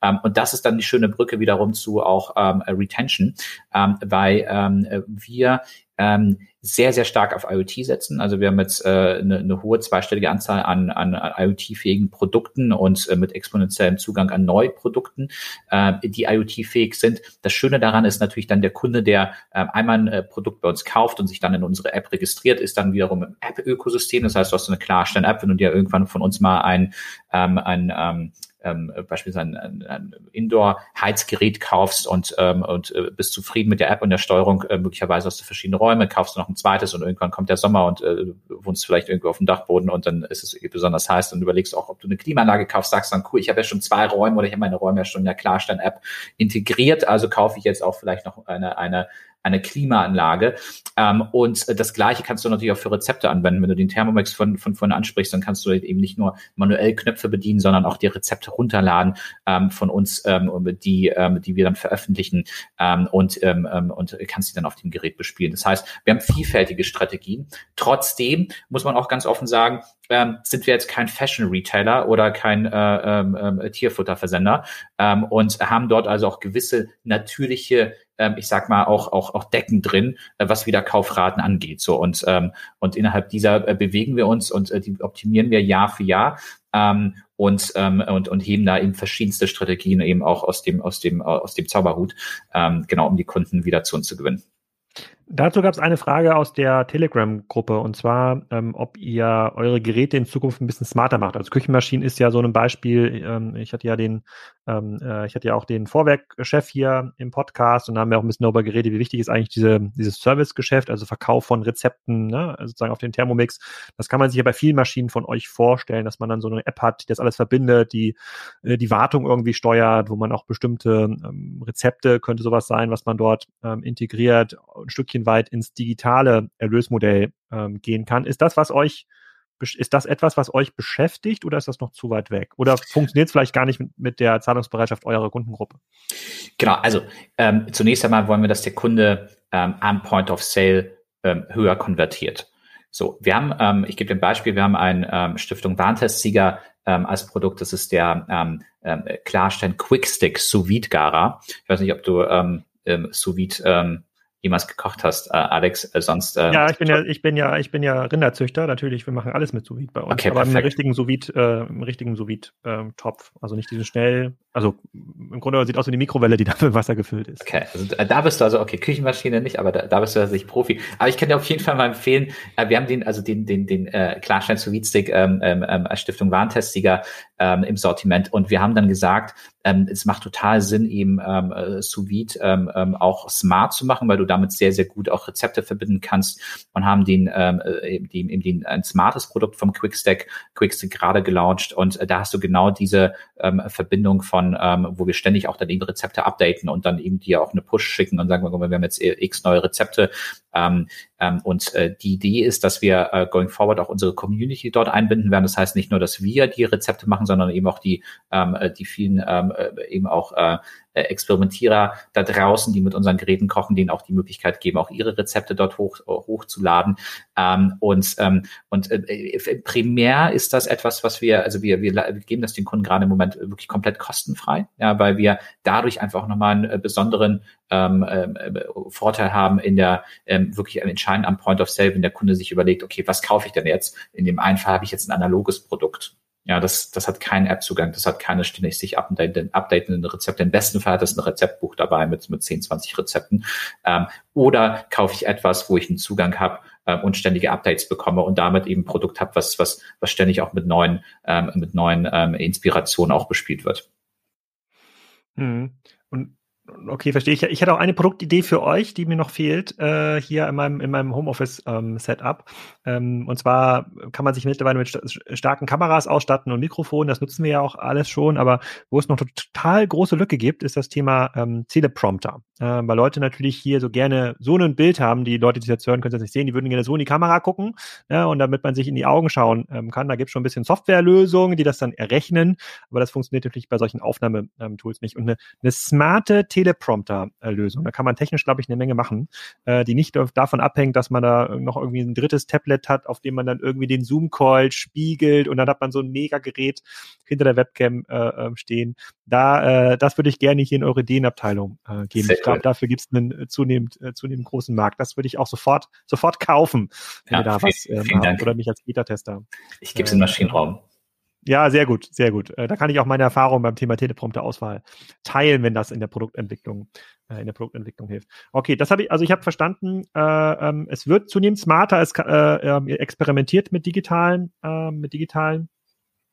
Ähm, und das ist dann die schöne Brücke wiederum zu auch ähm, Retention, ähm, weil ähm, wir ähm, sehr, sehr stark auf IoT setzen. Also wir haben jetzt äh, eine, eine hohe zweistellige Anzahl an, an, an IoT-fähigen Produkten und äh, mit exponentiellem Zugang an Neuprodukten, äh, die IoT-fähig sind. Das Schöne daran ist natürlich dann der Kunde, der äh, einmal ein äh, Produkt bei uns kauft und sich dann in unsere App registriert, ist dann wiederum im App-Ökosystem. Das heißt, du hast eine Klarstein-App, wenn du dir irgendwann von uns mal ein, ähm, ein ähm, ähm, beispielsweise ein, ein, Indoor-Heizgerät kaufst und, ähm, und äh, bist zufrieden mit der App und der Steuerung, äh, möglicherweise hast du verschiedene Räume, kaufst du noch ein zweites und irgendwann kommt der Sommer und äh, wohnst vielleicht irgendwo auf dem Dachboden und dann ist es besonders heiß und überlegst auch, ob du eine Klimaanlage kaufst, sagst dann, cool, ich habe ja schon zwei Räume oder ich habe meine Räume ja schon in der Klarstein-App integriert, also kaufe ich jetzt auch vielleicht noch eine, eine eine Klimaanlage. Ähm, und das Gleiche kannst du natürlich auch für Rezepte anwenden. Wenn du den Thermomix von, von vorne ansprichst, dann kannst du eben nicht nur manuell Knöpfe bedienen, sondern auch die Rezepte runterladen ähm, von uns, ähm, die, ähm, die wir dann veröffentlichen ähm, und, ähm, ähm, und kannst sie dann auf dem Gerät bespielen. Das heißt, wir haben vielfältige Strategien. Trotzdem muss man auch ganz offen sagen, ähm, sind wir jetzt kein Fashion-Retailer oder kein äh, ähm, ähm Tierfutterversender ähm, und haben dort also auch gewisse natürliche ähm, ich sag mal, auch, auch, auch Decken drin, äh, was wieder Kaufraten angeht. So und, ähm, und innerhalb dieser äh, bewegen wir uns und äh, die optimieren wir Jahr für Jahr. Ähm, und, ähm, und, und heben da eben verschiedenste Strategien eben auch aus dem, aus dem, aus dem Zauberhut, ähm, genau, um die Kunden wieder zu uns zu gewinnen. Dazu gab es eine Frage aus der Telegram-Gruppe und zwar, ähm, ob ihr eure Geräte in Zukunft ein bisschen smarter macht. Also Küchenmaschinen ist ja so ein Beispiel. Ähm, ich hatte ja den, ähm, äh, ich hatte ja auch den Vorwerkchef hier im Podcast und da haben wir auch ein bisschen darüber geredet, wie wichtig ist eigentlich diese, dieses Servicegeschäft, also Verkauf von Rezepten, ne, also sozusagen auf den Thermomix. Das kann man sich ja bei vielen Maschinen von euch vorstellen, dass man dann so eine App hat, die das alles verbindet, die äh, die Wartung irgendwie steuert, wo man auch bestimmte ähm, Rezepte könnte sowas sein, was man dort ähm, integriert, ein Stückchen Stückchen weit ins digitale Erlösmodell ähm, gehen kann. Ist das, was euch ist das etwas, was euch beschäftigt oder ist das noch zu weit weg? Oder funktioniert es vielleicht gar nicht mit, mit, der Zahlungsbereitschaft eurer Kundengruppe? Genau, also ähm, zunächst einmal wollen wir, dass der Kunde ähm, am Point of Sale ähm, höher konvertiert. So, wir haben, ähm, ich gebe ein Beispiel, wir haben einen ähm, Stiftung Warntest-Sieger ähm, als Produkt, das ist der ähm, ähm, Klarstein Quickstick Sous Vide Gara. Ich weiß nicht, ob du ähm, ähm, Sous Vide ähm, jemals gekocht hast, äh, Alex. Äh, sonst. Äh, ja, ich bin ja, ich bin ja, ich bin ja Rinderzüchter. Natürlich, wir machen alles mit sous bei uns. Okay, aber perfekt. im richtigen sous äh, im richtigen sous äh, topf Also nicht diesen schnell. Also im Grunde sieht aus wie eine Mikrowelle, die da mit Wasser gefüllt ist. Okay, also da bist du also okay, Küchenmaschine nicht, aber da, da bist du tatsächlich Profi. Aber ich kann dir auf jeden Fall mal empfehlen. Wir haben den, also den, den, den äh, Klarstein sous Stick ähm, ähm, ähm, als Stiftung Warntestsieger ähm, im Sortiment und wir haben dann gesagt, ähm, es macht total Sinn, eben ähm, äh, sous ähm, ähm, auch smart zu machen, weil du damit sehr, sehr gut auch Rezepte verbinden kannst und haben den, ähm, äh, eben, eben den, ein smartes Produkt vom Quickstack, Quickstack gerade gelauncht und äh, da hast du genau diese ähm, Verbindung von, ähm, wo wir ständig auch dann eben Rezepte updaten und dann eben dir auch eine Push schicken und sagen, wir haben jetzt x neue Rezepte. Ähm, ähm, und äh, die Idee ist, dass wir äh, going forward auch unsere Community dort einbinden werden. Das heißt nicht nur, dass wir die Rezepte machen, sondern eben auch die, ähm, äh, die vielen ähm, äh, eben auch äh, äh, Experimentierer da draußen, die mit unseren Geräten kochen, denen auch die Möglichkeit geben, auch ihre Rezepte dort hoch, hochzuladen. Ähm, und ähm, und äh, primär ist das etwas, was wir, also wir, wir geben das den Kunden gerade im Moment wirklich komplett kostenfrei, ja, weil wir dadurch einfach nochmal einen äh, besonderen ähm, äh, Vorteil haben in der ähm, wirklich entscheidend am Point of Sale, wenn der Kunde sich überlegt, okay, was kaufe ich denn jetzt? In dem einen Fall habe ich jetzt ein analoges Produkt ja, das, das hat keinen App-Zugang, das hat keine ständig sich updatenden, updatenden Rezepte. Im besten Fall hat es ein Rezeptbuch dabei mit, mit 10, 20 Rezepten. Ähm, oder kaufe ich etwas, wo ich einen Zugang habe äh, und ständige Updates bekomme und damit eben ein Produkt habe, was, was, was ständig auch mit neuen, ähm, mit neuen ähm, Inspirationen auch bespielt wird. Mhm. Und Okay, verstehe ich. Ich hatte auch eine Produktidee für euch, die mir noch fehlt, äh, hier in meinem, in meinem Homeoffice-Setup. Ähm, ähm, und zwar kann man sich mittlerweile mit st starken Kameras ausstatten und Mikrofonen, das nutzen wir ja auch alles schon, aber wo es noch total große Lücke gibt, ist das Thema ähm, Teleprompter. Äh, weil Leute natürlich hier so gerne so ein Bild haben, die Leute, die jetzt hören, können das nicht sehen, die würden gerne so in die Kamera gucken, ja, und damit man sich in die Augen schauen ähm, kann, da gibt es schon ein bisschen Softwarelösungen, die das dann errechnen, aber das funktioniert natürlich bei solchen Aufnahmetools nicht. Und eine, eine smarte Teleprompter-Lösung. Da kann man technisch, glaube ich, eine Menge machen, äh, die nicht davon abhängt, dass man da noch irgendwie ein drittes Tablet hat, auf dem man dann irgendwie den Zoom-Call spiegelt und dann hat man so ein Mega-Gerät hinter der Webcam äh, ähm, stehen. Da, äh, das würde ich gerne hier in eure Ideenabteilung äh, geben. Sehr ich glaube, dafür gibt es einen äh, zunehmend, äh, zunehmend großen Markt. Das würde ich auch sofort, sofort kaufen, wenn ja, ihr da viel, was ähm, habt, oder mich als Beta-Tester. Ich gebe es äh, in Maschinenraum. Ja, sehr gut, sehr gut. Äh, da kann ich auch meine Erfahrung beim Thema Teleprompter-Auswahl teilen, wenn das in der Produktentwicklung äh, in der Produktentwicklung hilft. Okay, das habe ich, also ich habe verstanden, äh, ähm, es wird zunehmend smarter, es äh, experimentiert mit digitalen, äh, mit digitalen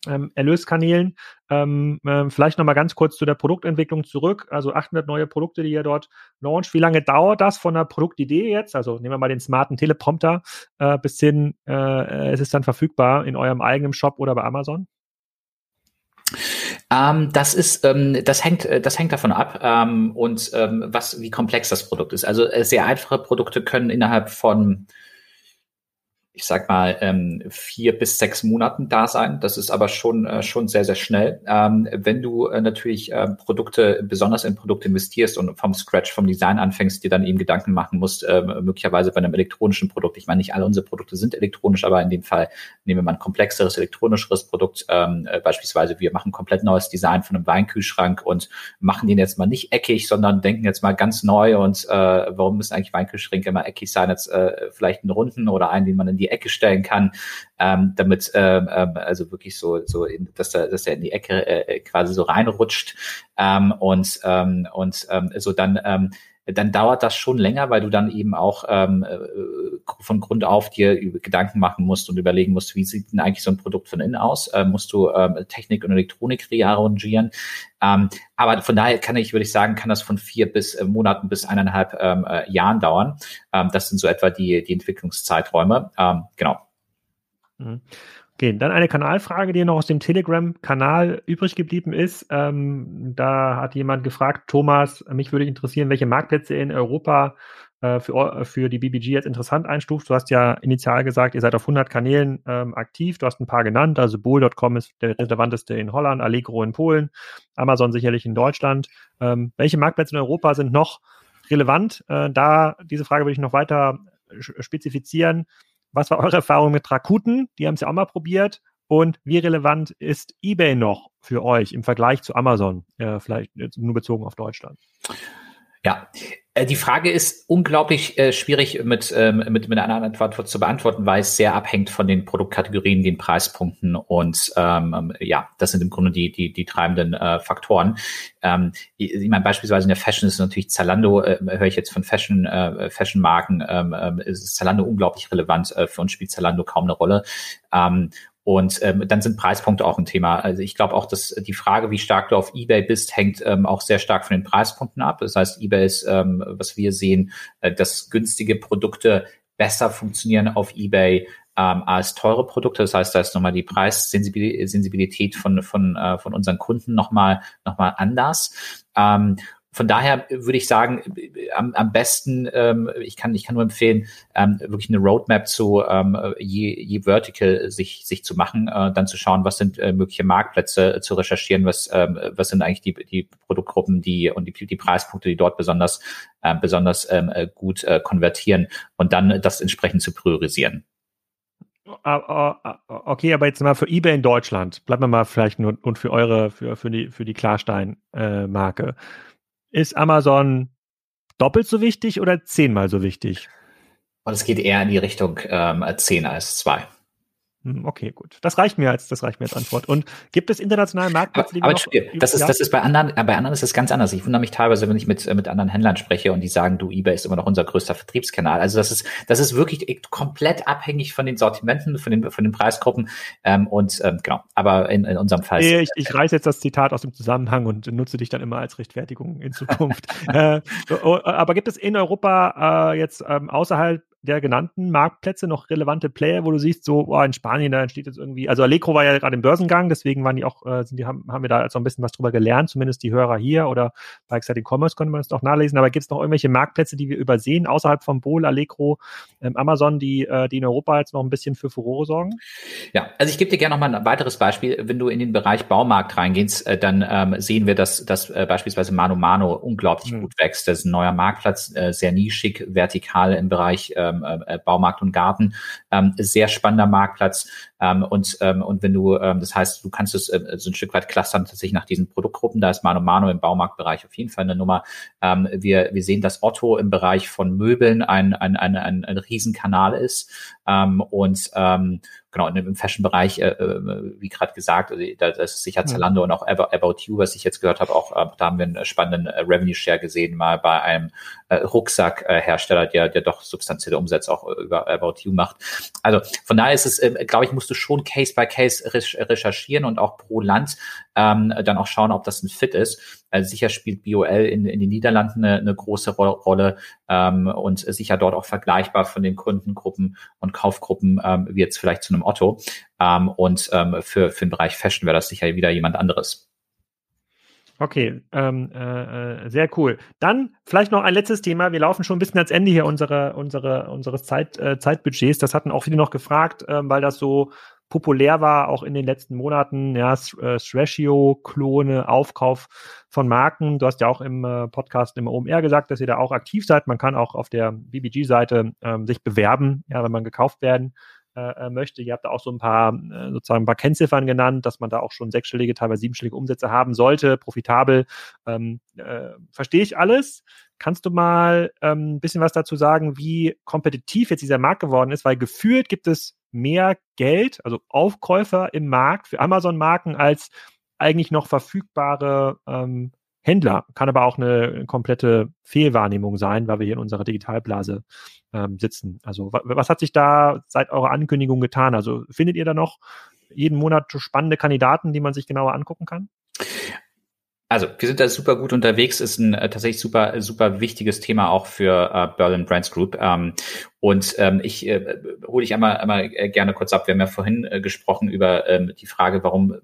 ähm, Erlöskanälen. Ähm, vielleicht nochmal ganz kurz zu der Produktentwicklung zurück. Also 800 neue Produkte, die ihr dort launcht. Wie lange dauert das von der Produktidee jetzt? Also nehmen wir mal den smarten Teleprompter bis hin, es ist dann verfügbar in eurem eigenen Shop oder bei Amazon? Ähm, das ist, ähm, das hängt, äh, das hängt davon ab ähm, und ähm, was, wie komplex das Produkt ist. Also äh, sehr einfache Produkte können innerhalb von ich sag mal, ähm, vier bis sechs Monaten da sein. Das ist aber schon, äh, schon sehr, sehr schnell. Ähm, wenn du äh, natürlich äh, Produkte, besonders in Produkte investierst und vom Scratch, vom Design anfängst, dir dann eben Gedanken machen musst, äh, möglicherweise bei einem elektronischen Produkt. Ich meine, nicht alle unsere Produkte sind elektronisch, aber in dem Fall nehmen wir ein komplexeres, elektronischeres Produkt. Ähm, äh, beispielsweise, wir machen komplett neues Design von einem Weinkühlschrank und machen den jetzt mal nicht eckig, sondern denken jetzt mal ganz neu und äh, warum müssen eigentlich Weinkühlschränke immer eckig sein, jetzt äh, vielleicht einen runden oder einen, den man in die Ecke stellen kann, ähm, damit ähm, ähm, also wirklich so so in, dass er dass er in die Ecke äh, quasi so reinrutscht ähm, und ähm, und ähm, so dann ähm, dann dauert das schon länger, weil du dann eben auch ähm, äh, von Grund auf dir Gedanken machen musst und überlegen musst, wie sieht denn eigentlich so ein Produkt von innen aus? Ähm, musst du ähm, Technik und Elektronik rearrangieren? Ähm, aber von daher kann ich, würde ich sagen, kann das von vier bis äh, Monaten bis eineinhalb ähm, äh, Jahren dauern. Ähm, das sind so etwa die, die Entwicklungszeiträume. Ähm, genau. Mhm. Okay, dann eine Kanalfrage, die noch aus dem Telegram-Kanal übrig geblieben ist. Ähm, da hat jemand gefragt, Thomas, mich würde interessieren, welche Marktplätze in Europa äh, für, für die BBG jetzt interessant einstuft. Du hast ja initial gesagt, ihr seid auf 100 Kanälen ähm, aktiv. Du hast ein paar genannt. Also Bool.com ist der relevanteste in Holland, Allegro in Polen, Amazon sicherlich in Deutschland. Ähm, welche Marktplätze in Europa sind noch relevant? Äh, da diese Frage würde ich noch weiter spezifizieren. Was war eure Erfahrung mit Rakuten? Die haben es ja auch mal probiert. Und wie relevant ist eBay noch für euch im Vergleich zu Amazon? Äh, vielleicht nur bezogen auf Deutschland. Ja, die Frage ist unglaublich äh, schwierig mit, ähm, mit, mit einer Antwort zu beantworten, weil es sehr abhängt von den Produktkategorien, den Preispunkten und ähm, ja, das sind im Grunde die, die, die treibenden äh, Faktoren. Ähm, ich, ich meine, beispielsweise in der Fashion ist natürlich Zalando, äh, höre ich jetzt von Fashion, äh, Fashion-Marken, ähm, äh, ist Zalando unglaublich relevant. Äh, für uns spielt Zalando kaum eine Rolle. Ähm, und ähm, dann sind Preispunkte auch ein Thema. Also ich glaube auch, dass die Frage, wie stark du auf eBay bist, hängt ähm, auch sehr stark von den Preispunkten ab. Das heißt, eBay ist, ähm, was wir sehen, äh, dass günstige Produkte besser funktionieren auf eBay ähm, als teure Produkte. Das heißt, da ist nochmal die Preissensibilität von, von, äh, von unseren Kunden nochmal noch mal anders. Ähm, von daher würde ich sagen, am, am besten, ähm, ich kann ich kann nur empfehlen, ähm, wirklich eine Roadmap zu ähm, je, je Vertical sich sich zu machen, äh, dann zu schauen, was sind äh, mögliche Marktplätze, äh, zu recherchieren, was ähm, was sind eigentlich die die Produktgruppen, die und die, die Preispunkte, die dort besonders äh, besonders ähm, äh, gut äh, konvertieren und dann das entsprechend zu priorisieren. Ah, ah, ah, okay, aber jetzt mal für eBay in Deutschland, bleiben wir mal vielleicht nur und für eure, für, für die, für die Klarstein-Marke. Äh, ist Amazon doppelt so wichtig oder zehnmal so wichtig? Und es geht eher in die Richtung ähm, 10 als 2. Hm, okay, gut. Das reicht mir als, das reicht mir als Antwort. Und gibt es internationale Marktplätze, die aber, aber das ist, das ist bei anderen, bei anderen ist das ganz anders. Ich wundere mich teilweise, wenn ich mit, mit anderen Händlern spreche und die sagen, du, eBay ist immer noch unser größter Vertriebskanal. Also das ist, das ist wirklich komplett abhängig von den Sortimenten, von den, von den Preisgruppen, ähm, und, ähm, genau. Aber in, in unserem Fall. Ich, ich reiße jetzt das Zitat aus dem Zusammenhang und nutze dich dann immer als Rechtfertigung in [laughs] Zukunft. äh, aber gibt es in Europa äh, jetzt ähm, außerhalb der genannten Marktplätze noch relevante Player, wo du siehst, so oh, in Spanien, da entsteht jetzt irgendwie, also Allegro war ja gerade im Börsengang, deswegen waren die auch, äh, sind die, haben, haben wir da also ein bisschen was drüber gelernt, zumindest die Hörer hier oder bei Exciting Commerce konnte man das doch nachlesen, aber gibt es noch irgendwelche Marktplätze, die wir übersehen, außerhalb von Bol, Allegro, ähm, Amazon, die, äh, die in Europa jetzt noch ein bisschen für Furore sorgen? Ja, also ich gebe dir gerne noch mal ein weiteres Beispiel. Wenn du in den Bereich Baumarkt reingehst, äh, dann ähm, sehen wir, dass, dass äh, beispielsweise Mano Mano unglaublich mhm. gut wächst. Das ist ein neuer Marktplatz, äh, sehr nischig, vertikal im Bereich ähm, äh, Baumarkt und Garten. Ähm, sehr spannender Marktplatz. Ähm, und, ähm, und wenn du, ähm, das heißt, du kannst es äh, so ein Stück weit clustern tatsächlich nach diesen Produktgruppen. Da ist Mano Mano im Baumarktbereich auf jeden Fall eine Nummer. Ähm, wir, wir sehen, dass Otto im Bereich von Möbeln ein, ein, ein, ein, ein Riesenkanal ist. Ähm, und ähm, genau, im Fashion-Bereich, äh, äh, wie gerade gesagt, also, da, das ist sicher Zalando und auch About You, was ich jetzt gehört habe, auch äh, da haben wir einen spannenden äh, Revenue-Share gesehen, mal bei einem äh, Rucksackhersteller, der, der doch substanzielle Umsätze auch über About You macht. Also von daher ist es, äh, glaube ich, musst du schon Case by Case recherchieren und auch pro Land ähm, dann auch schauen, ob das ein Fit ist. Also sicher spielt BOL in, in den Niederlanden eine, eine große Ro Rolle ähm, und sicher dort auch vergleichbar von den Kundengruppen und Kaufgruppen ähm, wie jetzt vielleicht zu einem Otto. Ähm, und ähm, für, für den Bereich Fashion wäre das sicher wieder jemand anderes. Okay, ähm, äh, äh, sehr cool. Dann vielleicht noch ein letztes Thema. Wir laufen schon ein bisschen ans Ende hier unsere, unsere, unseres Zeit, äh, Zeitbudgets. Das hatten auch viele noch gefragt, ähm, weil das so populär war, auch in den letzten Monaten. Ja, äh, Thrashio-Klone, Aufkauf von Marken. Du hast ja auch im äh, Podcast im OMR gesagt, dass ihr da auch aktiv seid. Man kann auch auf der BBG-Seite ähm, sich bewerben, ja, wenn man gekauft werden äh, äh, möchte. Ihr habt da auch so ein paar äh, sozusagen ein paar Kennziffern genannt, dass man da auch schon sechsstellige, teilweise siebenstellige Umsätze haben sollte, profitabel. Ähm, äh, Verstehe ich alles. Kannst du mal ähm, ein bisschen was dazu sagen, wie kompetitiv jetzt dieser Markt geworden ist? Weil gefühlt gibt es mehr Geld, also Aufkäufer im Markt für Amazon-Marken als eigentlich noch verfügbare ähm, Händler. Kann aber auch eine komplette Fehlwahrnehmung sein, weil wir hier in unserer Digitalblase ähm, sitzen. Also was hat sich da seit eurer Ankündigung getan? Also findet ihr da noch jeden Monat spannende Kandidaten, die man sich genauer angucken kann? Also, wir sind da super gut unterwegs, ist ein äh, tatsächlich super, super wichtiges Thema auch für äh, Berlin Brands Group. Ähm, und ähm, ich äh, hole dich einmal, einmal äh, gerne kurz ab. Wir haben ja vorhin äh, gesprochen über ähm, die Frage, warum,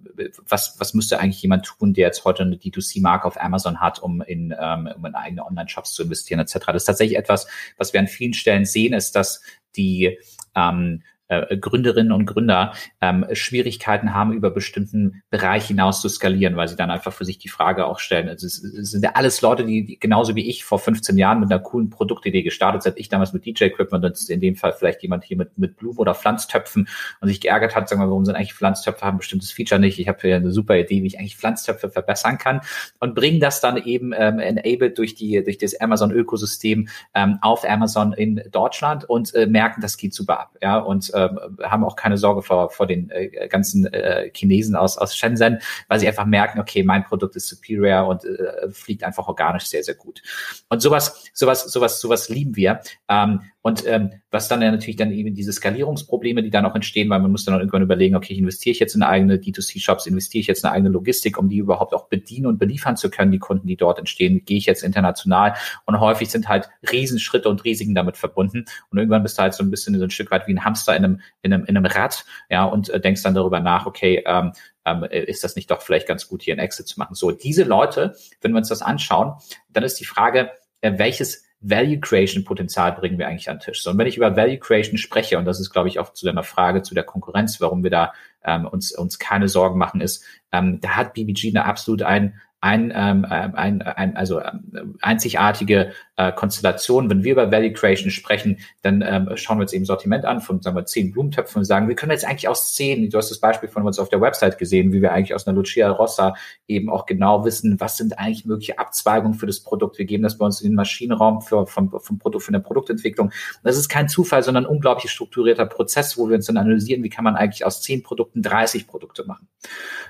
was, was müsste eigentlich jemand tun, der jetzt heute eine D2C-Marke auf Amazon hat, um in, ähm, um in eigene Online-Shops zu investieren, etc. Das ist tatsächlich etwas, was wir an vielen Stellen sehen, ist, dass die ähm, äh, Gründerinnen und Gründer ähm, Schwierigkeiten haben, über bestimmten Bereich hinaus zu skalieren, weil sie dann einfach für sich die Frage auch stellen. Also es, es sind ja alles Leute, die, die genauso wie ich vor 15 Jahren mit einer coolen Produktidee gestartet sind. Ich damals mit DJ-Equipment und in dem Fall vielleicht jemand hier mit, mit Blumen oder Pflanztöpfen und sich geärgert hat, sagen wir, warum sind eigentlich Pflanztöpfe, haben ein bestimmtes Feature nicht. Ich habe hier eine super Idee, wie ich eigentlich Pflanztöpfe verbessern kann und bringen das dann eben ähm, enabled durch die durch das Amazon-Ökosystem ähm, auf Amazon in Deutschland und äh, merken, das geht super ab. Ja, und äh, haben auch keine Sorge vor, vor den äh, ganzen äh, Chinesen aus, aus Shenzhen, weil sie einfach merken, okay, mein Produkt ist superior und äh, fliegt einfach organisch sehr, sehr gut. Und sowas, sowas, sowas, sowas lieben wir. Ähm, und ähm, was dann ja natürlich dann eben diese Skalierungsprobleme, die dann auch entstehen, weil man muss dann auch irgendwann überlegen, okay, investiere ich jetzt in eigene D2C-Shops, investiere ich jetzt in eigene Logistik, um die überhaupt auch bedienen und beliefern zu können, die Kunden, die dort entstehen, gehe ich jetzt international und häufig sind halt Riesenschritte und Risiken damit verbunden und irgendwann bist du halt so ein bisschen so ein Stück weit wie ein Hamster in einem, in einem, in einem Rad, ja, und äh, denkst dann darüber nach, okay, ähm, ähm, ist das nicht doch vielleicht ganz gut, hier ein Exit zu machen. So, diese Leute, wenn wir uns das anschauen, dann ist die Frage, äh, welches Value Creation Potenzial bringen wir eigentlich an den Tisch. So, und wenn ich über Value Creation spreche, und das ist, glaube ich, auch zu deiner Frage zu der Konkurrenz, warum wir da ähm, uns, uns keine Sorgen machen, ist, ähm, da hat BBG eine absolut ein, ein, ähm, ein, ein also ähm, einzigartige äh, Konstellation. Wenn wir über Value Creation sprechen, dann ähm, schauen wir uns eben Sortiment an von sagen wir zehn Blumentöpfen und sagen, wir können jetzt eigentlich aus zehn, du hast das Beispiel von uns auf der Website gesehen, wie wir eigentlich aus einer Lucia Rossa eben auch genau wissen, was sind eigentlich mögliche Abzweigungen für das Produkt. Wir geben das bei uns in den Maschinenraum für, vom, vom Produkt, für eine Produktentwicklung. Das ist kein Zufall, sondern ein unglaublich strukturierter Prozess, wo wir uns dann analysieren, wie kann man eigentlich aus zehn Produkten 30 Produkte machen.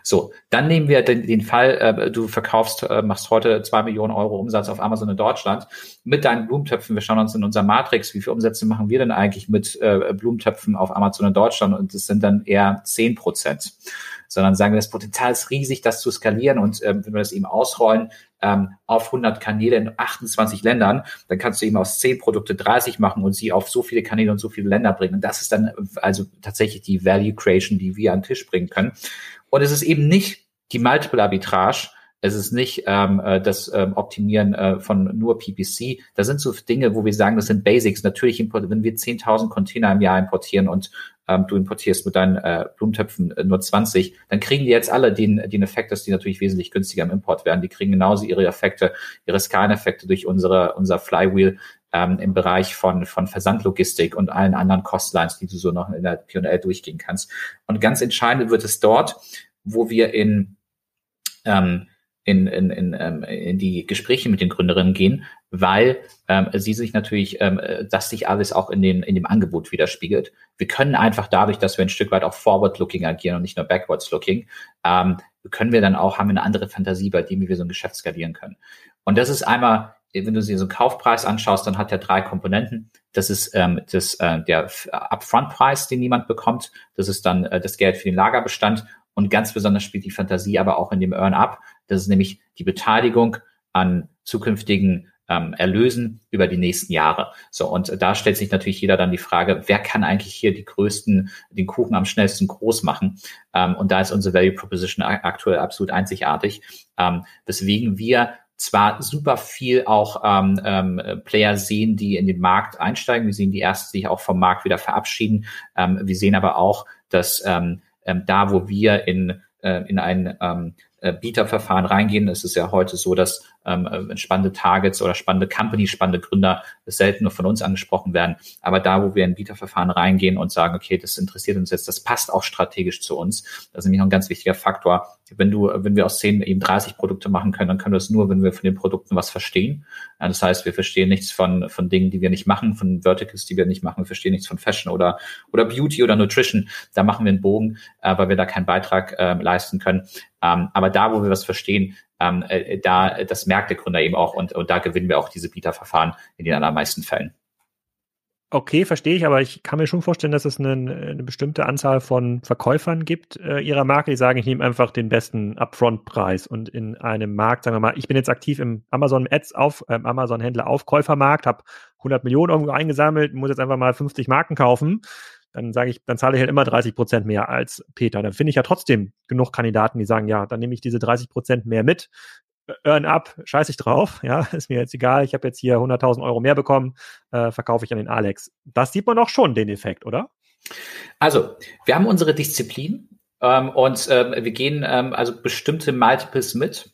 So, dann nehmen wir den, den Fall, äh, du verkaufst, äh, machst heute zwei Millionen Euro Umsatz auf Amazon in Deutschland mit deinen Blumentöpfen. Wir schauen uns in unserer Matrix, wie viele Umsätze machen wir denn eigentlich mit äh, Blumentöpfen auf Amazon in Deutschland und das sind dann eher zehn Prozent sondern sagen wir, das Potenzial ist riesig, das zu skalieren und ähm, wenn wir das eben ausrollen ähm, auf 100 Kanäle in 28 Ländern, dann kannst du eben aus 10 Produkte 30 machen und sie auf so viele Kanäle und so viele Länder bringen. Und das ist dann also tatsächlich die Value Creation, die wir an den Tisch bringen können. Und es ist eben nicht die Multiple Arbitrage, es ist nicht ähm, äh, das ähm, Optimieren äh, von nur PPC. Da sind so Dinge, wo wir sagen, das sind Basics. Natürlich, wenn wir 10.000 Container im Jahr importieren und ähm, du importierst mit deinen äh, Blumentöpfen äh, nur 20, dann kriegen die jetzt alle den, den Effekt, dass die natürlich wesentlich günstiger im Import werden. Die kriegen genauso ihre Effekte, ihre Skaleneffekte durch unsere, unser Flywheel ähm, im Bereich von, von Versandlogistik und allen anderen Costlines, die du so noch in der P&L durchgehen kannst. Und ganz entscheidend wird es dort, wo wir in ähm, in, in, in, ähm, in die Gespräche mit den Gründerinnen gehen, weil ähm, sie sich natürlich, ähm, dass sich alles auch in, den, in dem Angebot widerspiegelt. Wir können einfach dadurch, dass wir ein Stück weit auch forward-looking agieren und nicht nur backwards-looking, ähm, können wir dann auch, haben wir eine andere Fantasie bei dem, wie wir so ein Geschäft skalieren können. Und das ist einmal, wenn du dir so einen Kaufpreis anschaust, dann hat er drei Komponenten. Das ist ähm, das, äh, der Upfront-Preis, den niemand bekommt. Das ist dann äh, das Geld für den Lagerbestand und ganz besonders spielt die Fantasie aber auch in dem Earn-up. Das ist nämlich die Beteiligung an zukünftigen ähm, Erlösen über die nächsten Jahre. So, und da stellt sich natürlich jeder dann die Frage, wer kann eigentlich hier die größten, den Kuchen am schnellsten groß machen? Ähm, und da ist unsere Value Proposition aktuell absolut einzigartig, ähm, weswegen wir zwar super viel auch ähm, ähm, Player sehen, die in den Markt einsteigen. Wir sehen die ersten sich auch vom Markt wieder verabschieden. Ähm, wir sehen aber auch, dass ähm, ähm, da, wo wir in, äh, in ein ähm, äh, Bieterverfahren reingehen, ist es ja heute so, dass ähm, äh, spannende Targets oder spannende Companies, spannende Gründer selten nur von uns angesprochen werden. Aber da, wo wir in Bieterverfahren reingehen und sagen, okay, das interessiert uns jetzt, das passt auch strategisch zu uns, das ist nämlich noch ein ganz wichtiger Faktor. Wenn du, wenn wir aus zehn eben 30 Produkte machen können, dann können wir das nur, wenn wir von den Produkten was verstehen. Das heißt, wir verstehen nichts von, von Dingen, die wir nicht machen, von Verticals, die wir nicht machen, wir verstehen nichts von Fashion oder, oder Beauty oder Nutrition. Da machen wir einen Bogen, äh, weil wir da keinen Beitrag äh, leisten können. Ähm, aber da, wo wir was verstehen, ähm, äh, da, das merkt der Gründer eben auch und, und da gewinnen wir auch diese Bieterverfahren in den allermeisten Fällen. Okay, verstehe ich, aber ich kann mir schon vorstellen, dass es eine, eine bestimmte Anzahl von Verkäufern gibt äh, ihrer Marke, die sagen, ich nehme einfach den besten Upfront-Preis und in einem Markt, sagen wir mal, ich bin jetzt aktiv im Amazon Ads auf, äh, Amazon Händler Aufkäufermarkt, habe 100 Millionen irgendwo eingesammelt, muss jetzt einfach mal 50 Marken kaufen dann sage ich, dann zahle ich halt immer 30 Prozent mehr als Peter. Dann finde ich ja trotzdem genug Kandidaten, die sagen, ja, dann nehme ich diese 30 Prozent mehr mit. Earn up, scheiße ich drauf, [laughs] ja, ist mir jetzt egal, ich habe jetzt hier 100.000 Euro mehr bekommen, äh, verkaufe ich an den Alex. Das sieht man doch schon, den Effekt, oder? Also, wir haben unsere Disziplin ähm, und ähm, wir gehen ähm, also bestimmte Multiples mit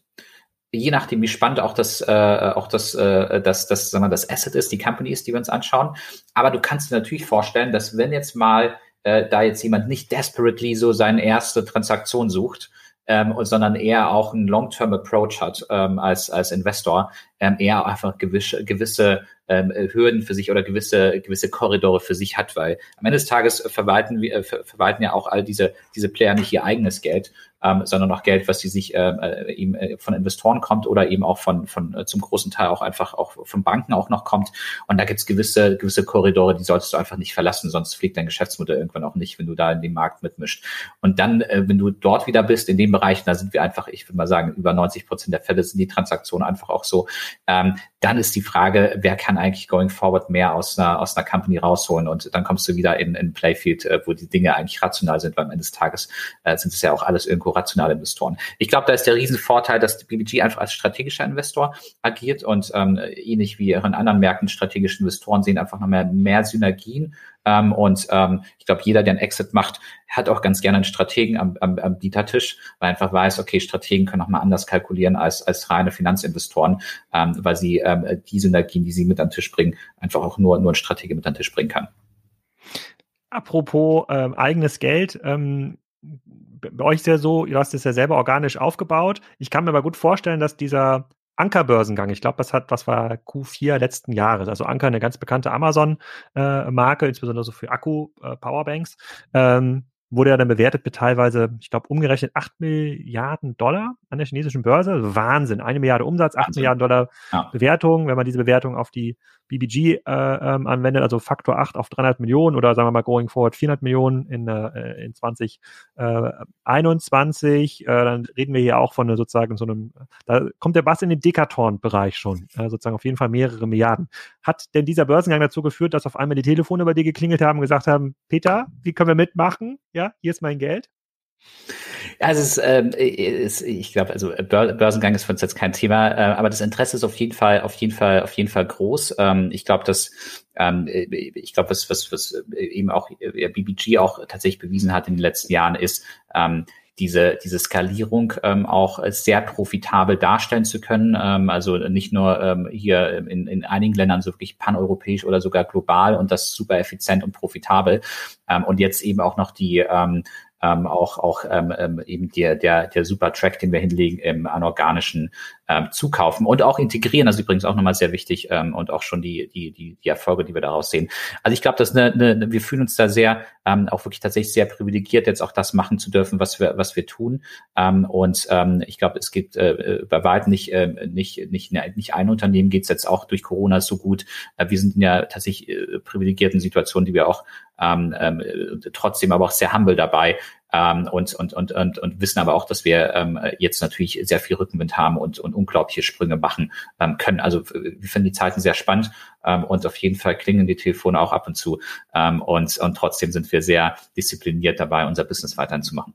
je nachdem, wie spannend auch das, äh, auch das, äh, das, das, sagen wir, das Asset ist, die Company ist, die wir uns anschauen. Aber du kannst dir natürlich vorstellen, dass wenn jetzt mal äh, da jetzt jemand nicht desperately so seine erste Transaktion sucht, ähm, sondern eher auch einen Long-Term Approach hat ähm, als, als Investor, ähm, eher einfach gewisse, gewisse ähm, Hürden für sich oder gewisse, gewisse Korridore für sich hat, weil am Ende des Tages verwalten wir, ver verwalten ja auch all diese, diese Player nicht ihr eigenes Geld, ähm, sondern auch Geld, was sie sich ähm, äh, eben äh, von Investoren kommt oder eben auch von, von äh, zum großen Teil auch einfach auch von Banken auch noch kommt. Und da gibt's gewisse, gewisse Korridore, die solltest du einfach nicht verlassen, sonst fliegt dein Geschäftsmodell irgendwann auch nicht, wenn du da in den Markt mitmischt. Und dann, äh, wenn du dort wieder bist, in dem Bereich, da sind wir einfach, ich würde mal sagen, über 90 Prozent der Fälle sind die Transaktionen einfach auch so. Ähm, dann ist die Frage, wer kann eigentlich going forward mehr aus einer, aus einer Company rausholen? Und dann kommst du wieder in, in Playfield, äh, wo die Dinge eigentlich rational sind, weil am Ende des Tages äh, sind es ja auch alles irgendwo rationale Investoren. Ich glaube, da ist der Riesenvorteil, dass die BBG einfach als strategischer Investor agiert und ähm, ähnlich wie in anderen Märkten strategische Investoren sehen einfach noch mehr, mehr Synergien Ähm, und ähm, ich glaube, jeder, der einen Exit macht, hat auch ganz gerne einen Strategen am, am, am Bietertisch, weil einfach weiß, okay, Strategen können auch mal anders kalkulieren als, als reine Finanzinvestoren, ähm, weil sie ähm, die Synergien, die sie mit an den Tisch bringen, einfach auch nur, nur ein Stratege mit an den Tisch bringen kann. Apropos ähm, eigenes Geld, ähm, bei euch ist ja so, du hast es ja selber organisch aufgebaut. Ich kann mir aber gut vorstellen, dass dieser Anker-Börsengang, ich glaube, das hat, was war Q4 letzten Jahres, also Anker, eine ganz bekannte Amazon-Marke, äh, insbesondere so für Akku-Powerbanks, äh, ähm, wurde ja dann bewertet mit teilweise, ich glaube, umgerechnet 8 Milliarden Dollar an der chinesischen Börse. Wahnsinn. Eine Milliarde Umsatz, 8 Wahnsinn. Milliarden Dollar ja. Bewertung. Wenn man diese Bewertung auf die BBG äh, ähm, anwendet, also Faktor 8 auf 300 Millionen oder sagen wir mal going forward 400 Millionen in, äh, in 2021, äh, äh, dann reden wir hier auch von sozusagen so einem, da kommt der Bass in den Dekaton-Bereich schon, äh, sozusagen auf jeden Fall mehrere Milliarden. Hat denn dieser Börsengang dazu geführt, dass auf einmal die Telefone bei dir geklingelt haben und gesagt haben, Peter, wie können wir mitmachen? Ja, hier ist mein Geld. Ja, es ist, ähm, ist ich glaube, also Börsengang ist für uns jetzt kein Thema, äh, aber das Interesse ist auf jeden Fall, auf jeden Fall, auf jeden Fall groß. Ähm, ich glaube, dass ähm, ich glaube, was, was, was eben auch BBG auch tatsächlich bewiesen hat in den letzten Jahren, ist ähm, diese, diese Skalierung ähm, auch sehr profitabel darstellen zu können. Ähm, also nicht nur ähm, hier in, in einigen Ländern so wirklich paneuropäisch oder sogar global und das super effizient und profitabel. Ähm, und jetzt eben auch noch die ähm, ähm, auch, auch ähm, ähm, eben der, der, der super Track, den wir hinlegen im anorganischen ähm, zukaufen und auch integrieren. Das ist übrigens auch nochmal sehr wichtig ähm, und auch schon die, die, die, die Erfolge, die wir daraus sehen. Also ich glaube, dass eine, eine, wir fühlen uns da sehr, ähm, auch wirklich tatsächlich sehr privilegiert, jetzt auch das machen zu dürfen, was wir, was wir tun. Ähm, und ähm, ich glaube, es gibt äh, bei weitem nicht, äh, nicht, nicht, nicht ein Unternehmen geht es jetzt auch durch Corona so gut. Äh, wir sind in ja tatsächlich äh, privilegierten Situationen, die wir auch ähm, ähm, trotzdem aber auch sehr humble dabei ähm, und, und, und, und, und wissen aber auch, dass wir ähm, jetzt natürlich sehr viel Rückenwind haben und, und unglaubliche Sprünge machen ähm, können. Also wir finden die Zeiten sehr spannend ähm, und auf jeden Fall klingen die Telefone auch ab und zu ähm, und, und trotzdem sind wir sehr diszipliniert dabei, unser Business weiterhin zu machen.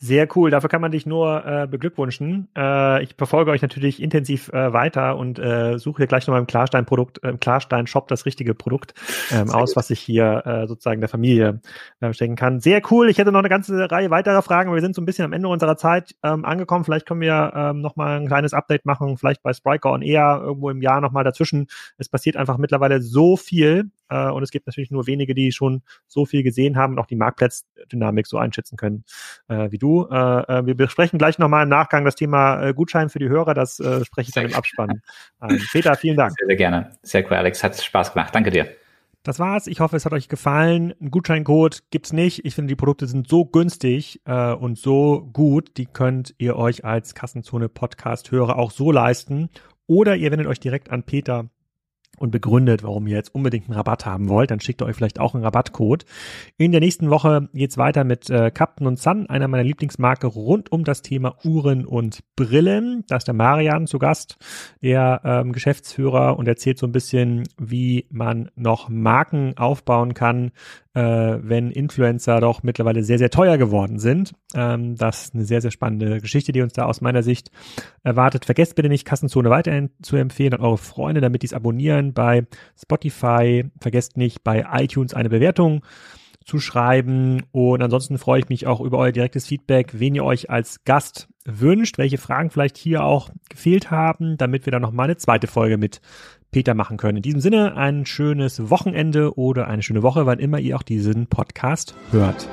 Sehr cool, dafür kann man dich nur äh, beglückwünschen. Äh, ich verfolge euch natürlich intensiv äh, weiter und äh, suche hier gleich nochmal im Klarstein-Produkt, äh, im Klarstein-Shop das richtige Produkt ähm, aus, was ich hier äh, sozusagen der Familie äh, stecken kann. Sehr cool. Ich hätte noch eine ganze Reihe weiterer Fragen, aber wir sind so ein bisschen am Ende unserer Zeit ähm, angekommen. Vielleicht können wir ähm, nochmal ein kleines Update machen, vielleicht bei Spriker und eher irgendwo im Jahr nochmal dazwischen. Es passiert einfach mittlerweile so viel äh, und es gibt natürlich nur wenige, die schon so viel gesehen haben und auch die Marktplatzdynamik so einschätzen können äh, wie du. Äh, äh, wir besprechen gleich nochmal im Nachgang das Thema äh, Gutschein für die Hörer. Das äh, spreche ich dann im Abspann. Ähm, Peter, vielen Dank. Sehr, sehr gerne. Sehr cool, Alex. Hat Spaß gemacht. Danke dir. Das war's. Ich hoffe, es hat euch gefallen. Ein Gutscheincode gibt's nicht. Ich finde, die Produkte sind so günstig äh, und so gut, die könnt ihr euch als Kassenzone Podcast-Hörer auch so leisten. Oder ihr wendet euch direkt an Peter und begründet, warum ihr jetzt unbedingt einen Rabatt haben wollt, dann schickt ihr euch vielleicht auch einen Rabattcode. In der nächsten Woche geht's weiter mit äh, Captain und Sun, einer meiner Lieblingsmarke rund um das Thema Uhren und Brillen. Da ist der Marian zu Gast, der ähm, Geschäftsführer und erzählt so ein bisschen, wie man noch Marken aufbauen kann, wenn Influencer doch mittlerweile sehr, sehr teuer geworden sind. Ähm, das ist eine sehr, sehr spannende Geschichte, die uns da aus meiner Sicht erwartet. Vergesst bitte nicht, Kassenzone weiterhin zu empfehlen an eure Freunde, damit die es abonnieren bei Spotify. Vergesst nicht, bei iTunes eine Bewertung zu schreiben. Und ansonsten freue ich mich auch über euer direktes Feedback, wen ihr euch als Gast wünscht, welche Fragen vielleicht hier auch gefehlt haben, damit wir dann noch mal eine zweite Folge mit Peter machen können. In diesem Sinne ein schönes Wochenende oder eine schöne Woche, wann immer ihr auch diesen Podcast hört.